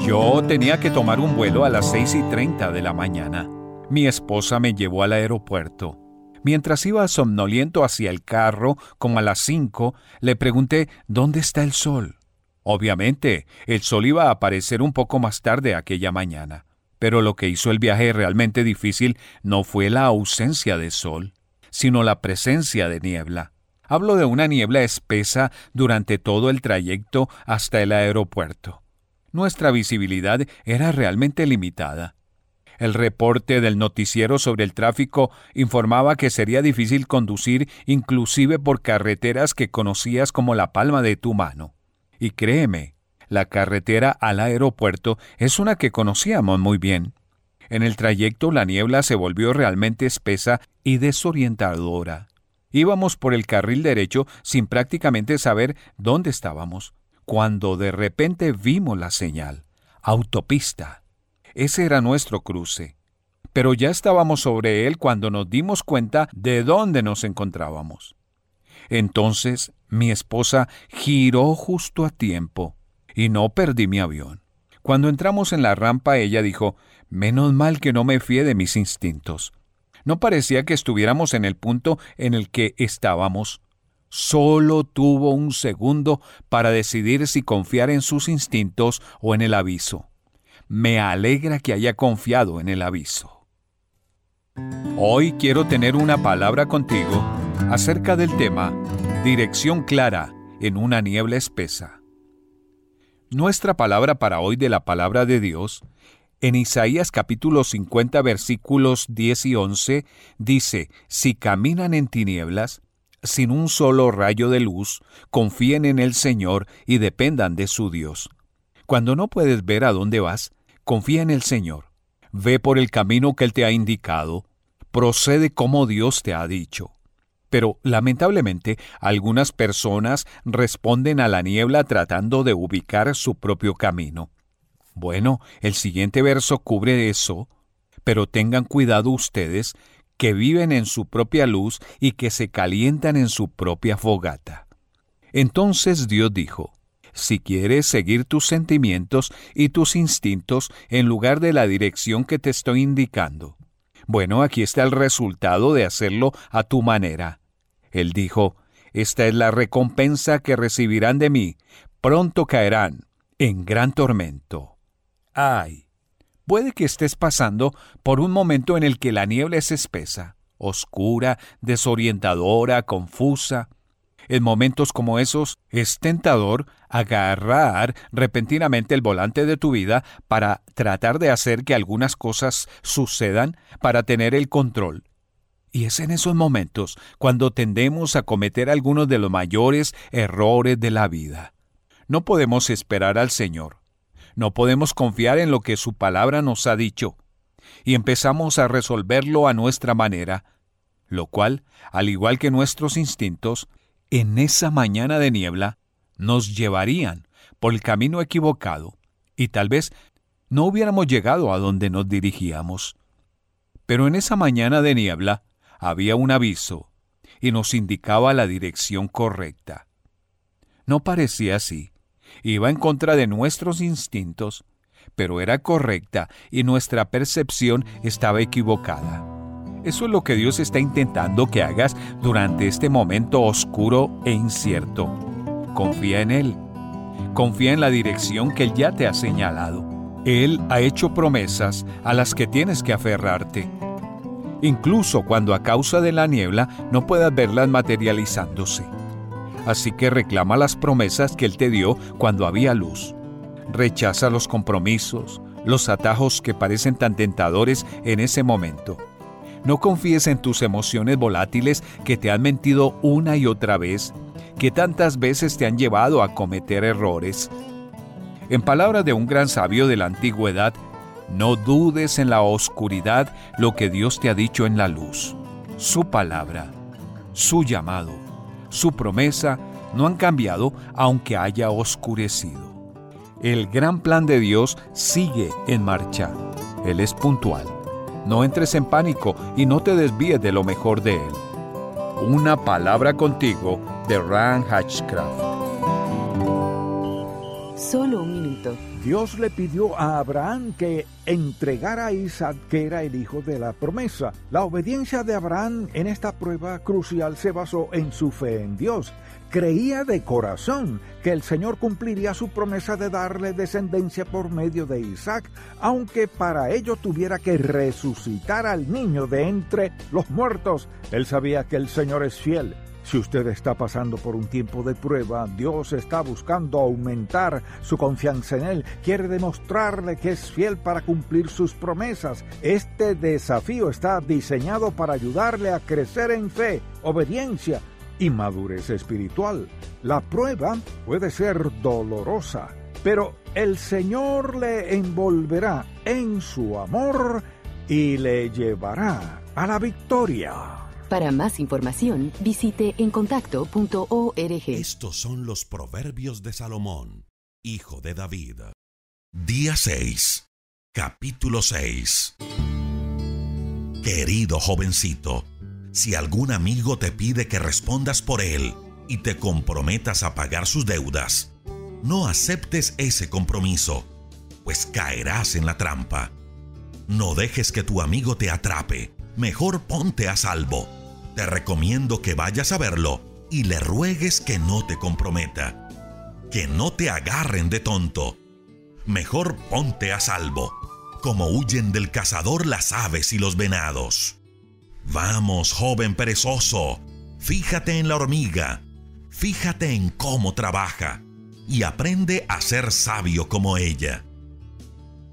Yo tenía que tomar un vuelo a las 6 y 30 de la mañana. Mi esposa me llevó al aeropuerto. Mientras iba somnoliento hacia el carro, como a las 5, le pregunté ¿dónde está el sol? Obviamente, el sol iba a aparecer un poco más tarde aquella mañana. Pero lo que hizo el viaje realmente difícil no fue la ausencia de sol, sino la presencia de niebla. Hablo de una niebla espesa durante todo el trayecto hasta el aeropuerto nuestra visibilidad era realmente limitada. El reporte del noticiero sobre el tráfico informaba que sería difícil conducir inclusive por carreteras que conocías como la palma de tu mano. Y créeme, la carretera al aeropuerto es una que conocíamos muy bien. En el trayecto la niebla se volvió realmente espesa y desorientadora. Íbamos por el carril derecho sin prácticamente saber dónde estábamos cuando de repente vimos la señal. Autopista. Ese era nuestro cruce. Pero ya estábamos sobre él cuando nos dimos cuenta de dónde nos encontrábamos. Entonces mi esposa giró justo a tiempo y no perdí mi avión. Cuando entramos en la rampa, ella dijo, Menos mal que no me fié de mis instintos. No parecía que estuviéramos en el punto en el que estábamos. Solo tuvo un segundo para decidir si confiar en sus instintos o en el aviso. Me alegra que haya confiado en el aviso. Hoy quiero tener una palabra contigo acerca del tema Dirección clara en una niebla espesa. Nuestra palabra para hoy de la palabra de Dios, en Isaías capítulo 50 versículos 10 y 11, dice, Si caminan en tinieblas, sin un solo rayo de luz, confíen en el Señor y dependan de su Dios. Cuando no puedes ver a dónde vas, confía en el Señor. Ve por el camino que Él te ha indicado. Procede como Dios te ha dicho. Pero lamentablemente algunas personas responden a la niebla tratando de ubicar su propio camino. Bueno, el siguiente verso cubre eso, pero tengan cuidado ustedes que viven en su propia luz y que se calientan en su propia fogata. Entonces Dios dijo, si quieres seguir tus sentimientos y tus instintos en lugar de la dirección que te estoy indicando, bueno, aquí está el resultado de hacerlo a tu manera. Él dijo, Esta es la recompensa que recibirán de mí. Pronto caerán en gran tormento. Ay, puede que estés pasando por un momento en el que la niebla es espesa, oscura, desorientadora, confusa. En momentos como esos es tentador agarrar repentinamente el volante de tu vida para tratar de hacer que algunas cosas sucedan, para tener el control. Y es en esos momentos cuando tendemos a cometer algunos de los mayores errores de la vida. No podemos esperar al Señor. No podemos confiar en lo que su palabra nos ha dicho. Y empezamos a resolverlo a nuestra manera, lo cual, al igual que nuestros instintos, en esa mañana de niebla nos llevarían por el camino equivocado y tal vez no hubiéramos llegado a donde nos dirigíamos. Pero en esa mañana de niebla había un aviso y nos indicaba la dirección correcta. No parecía así, iba en contra de nuestros instintos, pero era correcta y nuestra percepción estaba equivocada. Eso es lo que Dios está intentando que hagas durante este momento oscuro e incierto. Confía en Él. Confía en la dirección que Él ya te ha señalado. Él ha hecho promesas a las que tienes que aferrarte. Incluso cuando a causa de la niebla no puedas verlas materializándose. Así que reclama las promesas que Él te dio cuando había luz. Rechaza los compromisos, los atajos que parecen tan tentadores en ese momento no confíes en tus emociones volátiles que te han mentido una y otra vez, que tantas veces te han llevado a cometer errores. En palabras de un gran sabio de la antigüedad, no dudes en la oscuridad lo que Dios te ha dicho en la luz. Su palabra, su llamado, su promesa no han cambiado aunque haya oscurecido. El gran plan de Dios sigue en marcha. Él es puntual. No entres en pánico y no te desvíes de lo mejor de Él. Una palabra contigo de Ran Hatchcraft. Solo un minuto. Dios le pidió a Abraham que entregara a Isaac, que era el hijo de la promesa. La obediencia de Abraham en esta prueba crucial se basó en su fe en Dios creía de corazón que el Señor cumpliría su promesa de darle descendencia por medio de Isaac, aunque para ello tuviera que resucitar al niño de entre los muertos. Él sabía que el Señor es fiel. Si usted está pasando por un tiempo de prueba, Dios está buscando aumentar su confianza en Él, quiere demostrarle que es fiel para cumplir sus promesas. Este desafío está diseñado para ayudarle a crecer en fe, obediencia, y madurez espiritual. La prueba puede ser dolorosa, pero el Señor le envolverá en su amor y le llevará a la victoria. Para más información, visite encontacto.org. Estos son los proverbios de Salomón, hijo de David. Día 6, capítulo 6. Querido jovencito, si algún amigo te pide que respondas por él y te comprometas a pagar sus deudas, no aceptes ese compromiso, pues caerás en la trampa. No dejes que tu amigo te atrape, mejor ponte a salvo. Te recomiendo que vayas a verlo y le ruegues que no te comprometa. Que no te agarren de tonto. Mejor ponte a salvo, como huyen del cazador las aves y los venados. Vamos, joven perezoso, fíjate en la hormiga, fíjate en cómo trabaja y aprende a ser sabio como ella.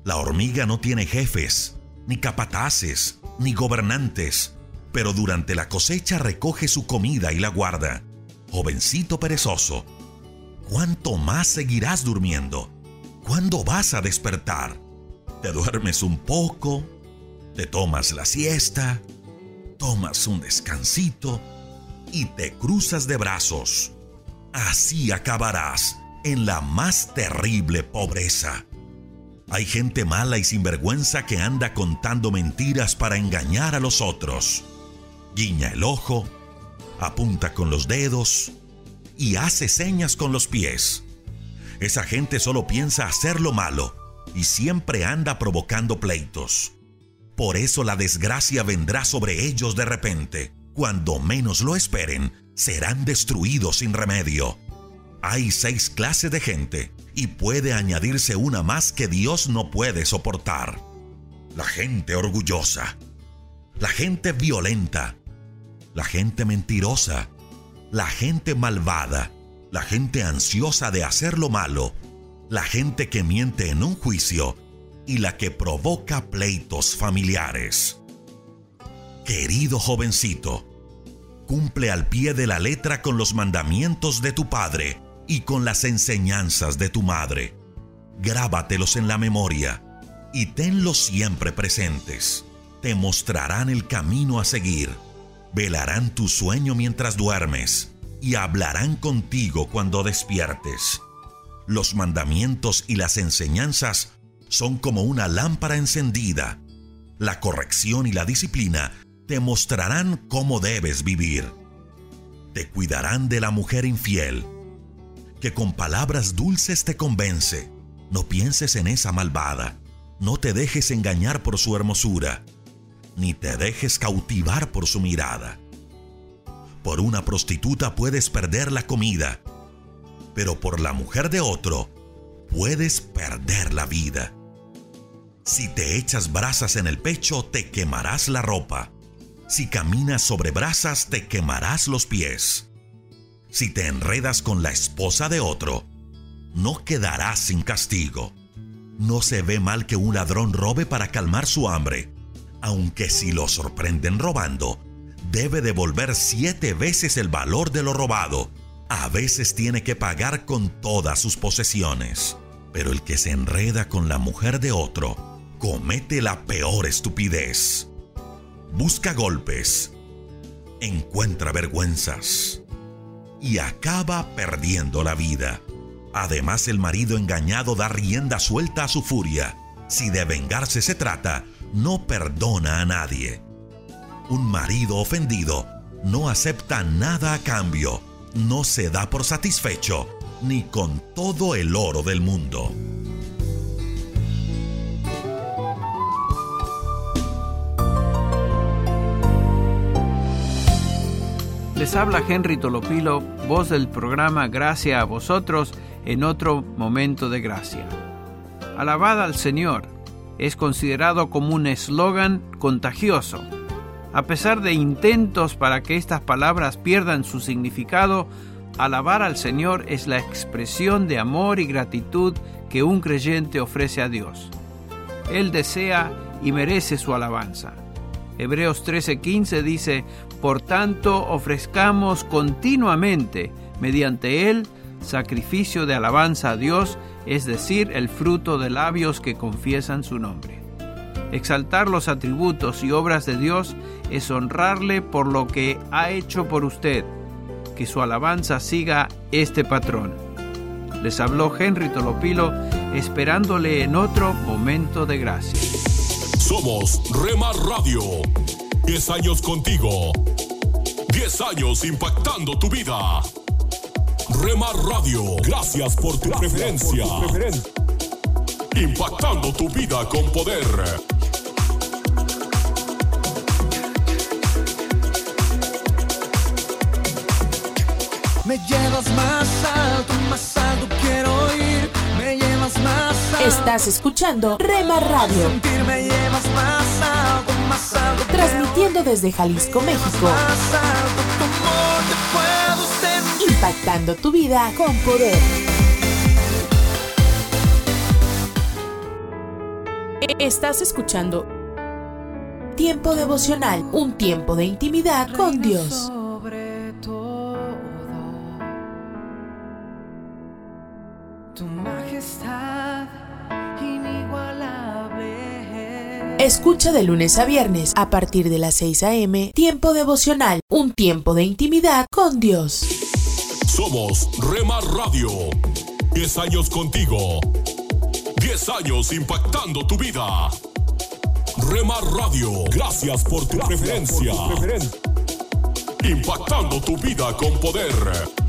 La hormiga no tiene jefes, ni capataces, ni gobernantes, pero durante la cosecha recoge su comida y la guarda. Jovencito perezoso, ¿cuánto más seguirás durmiendo? ¿Cuándo vas a despertar? Te duermes un poco, te tomas la siesta, tomas un descansito y te cruzas de brazos. Así acabarás en la más terrible pobreza. Hay gente mala y sinvergüenza que anda contando mentiras para engañar a los otros. Guiña el ojo, apunta con los dedos y hace señas con los pies. Esa gente solo piensa hacer lo malo y siempre anda provocando pleitos. Por eso la desgracia vendrá sobre ellos de repente. Cuando menos lo esperen, serán destruidos sin remedio. Hay seis clases de gente y puede añadirse una más que Dios no puede soportar. La gente orgullosa, la gente violenta, la gente mentirosa, la gente malvada, la gente ansiosa de hacer lo malo, la gente que miente en un juicio y la que provoca pleitos familiares. Querido jovencito, cumple al pie de la letra con los mandamientos de tu Padre y con las enseñanzas de tu madre. Grábatelos en la memoria y tenlos siempre presentes. Te mostrarán el camino a seguir, velarán tu sueño mientras duermes y hablarán contigo cuando despiertes. Los mandamientos y las enseñanzas son como una lámpara encendida. La corrección y la disciplina te mostrarán cómo debes vivir. Te cuidarán de la mujer infiel que con palabras dulces te convence. No pienses en esa malvada. No te dejes engañar por su hermosura, ni te dejes cautivar por su mirada. Por una prostituta puedes perder la comida, pero por la mujer de otro puedes perder la vida. Si te echas brasas en el pecho, te quemarás la ropa. Si caminas sobre brasas, te quemarás los pies. Si te enredas con la esposa de otro, no quedarás sin castigo. No se ve mal que un ladrón robe para calmar su hambre, aunque si lo sorprenden robando, debe devolver siete veces el valor de lo robado. A veces tiene que pagar con todas sus posesiones. Pero el que se enreda con la mujer de otro, comete la peor estupidez. Busca golpes. Encuentra vergüenzas y acaba perdiendo la vida. Además, el marido engañado da rienda suelta a su furia. Si de vengarse se trata, no perdona a nadie. Un marido ofendido no acepta nada a cambio, no se da por satisfecho, ni con todo el oro del mundo. Les habla Henry Tolopilo, voz del programa Gracia a vosotros en otro momento de gracia. Alabada al Señor es considerado como un eslogan contagioso. A pesar de intentos para que estas palabras pierdan su significado, alabar al Señor es la expresión de amor y gratitud que un creyente ofrece a Dios. Él desea y merece su alabanza. Hebreos 13:15 dice, por tanto ofrezcamos continuamente mediante él sacrificio de alabanza a Dios, es decir, el fruto de labios que confiesan su nombre. Exaltar los atributos y obras de Dios es honrarle por lo que ha hecho por usted. Que su alabanza siga este patrón. Les habló Henry Tolopilo esperándole en otro momento de gracia. Somos Rema Radio. 10 años contigo. 10 años impactando tu vida. Rema Radio. Gracias por tu preferencia. impactando tu vida con poder. Me llevas más alto, más alto quiero ir. Me llevas más alto. Estás escuchando Rema Radio. Me llevas más alto, más alto. Transmitiendo desde Jalisco, México. Más alto, Impactando tu vida con poder. Estás escuchando Tiempo devocional, un tiempo de intimidad con Dios. Sobre todo, tu majestad inigualable. Escucha de lunes a viernes a partir de las 6 a.m. Tiempo devocional, un tiempo de intimidad con Dios. Somos Rema Radio. 10 años contigo. 10 años impactando tu vida. Rema Radio, gracias por tu preferencia. Impactando tu vida con poder.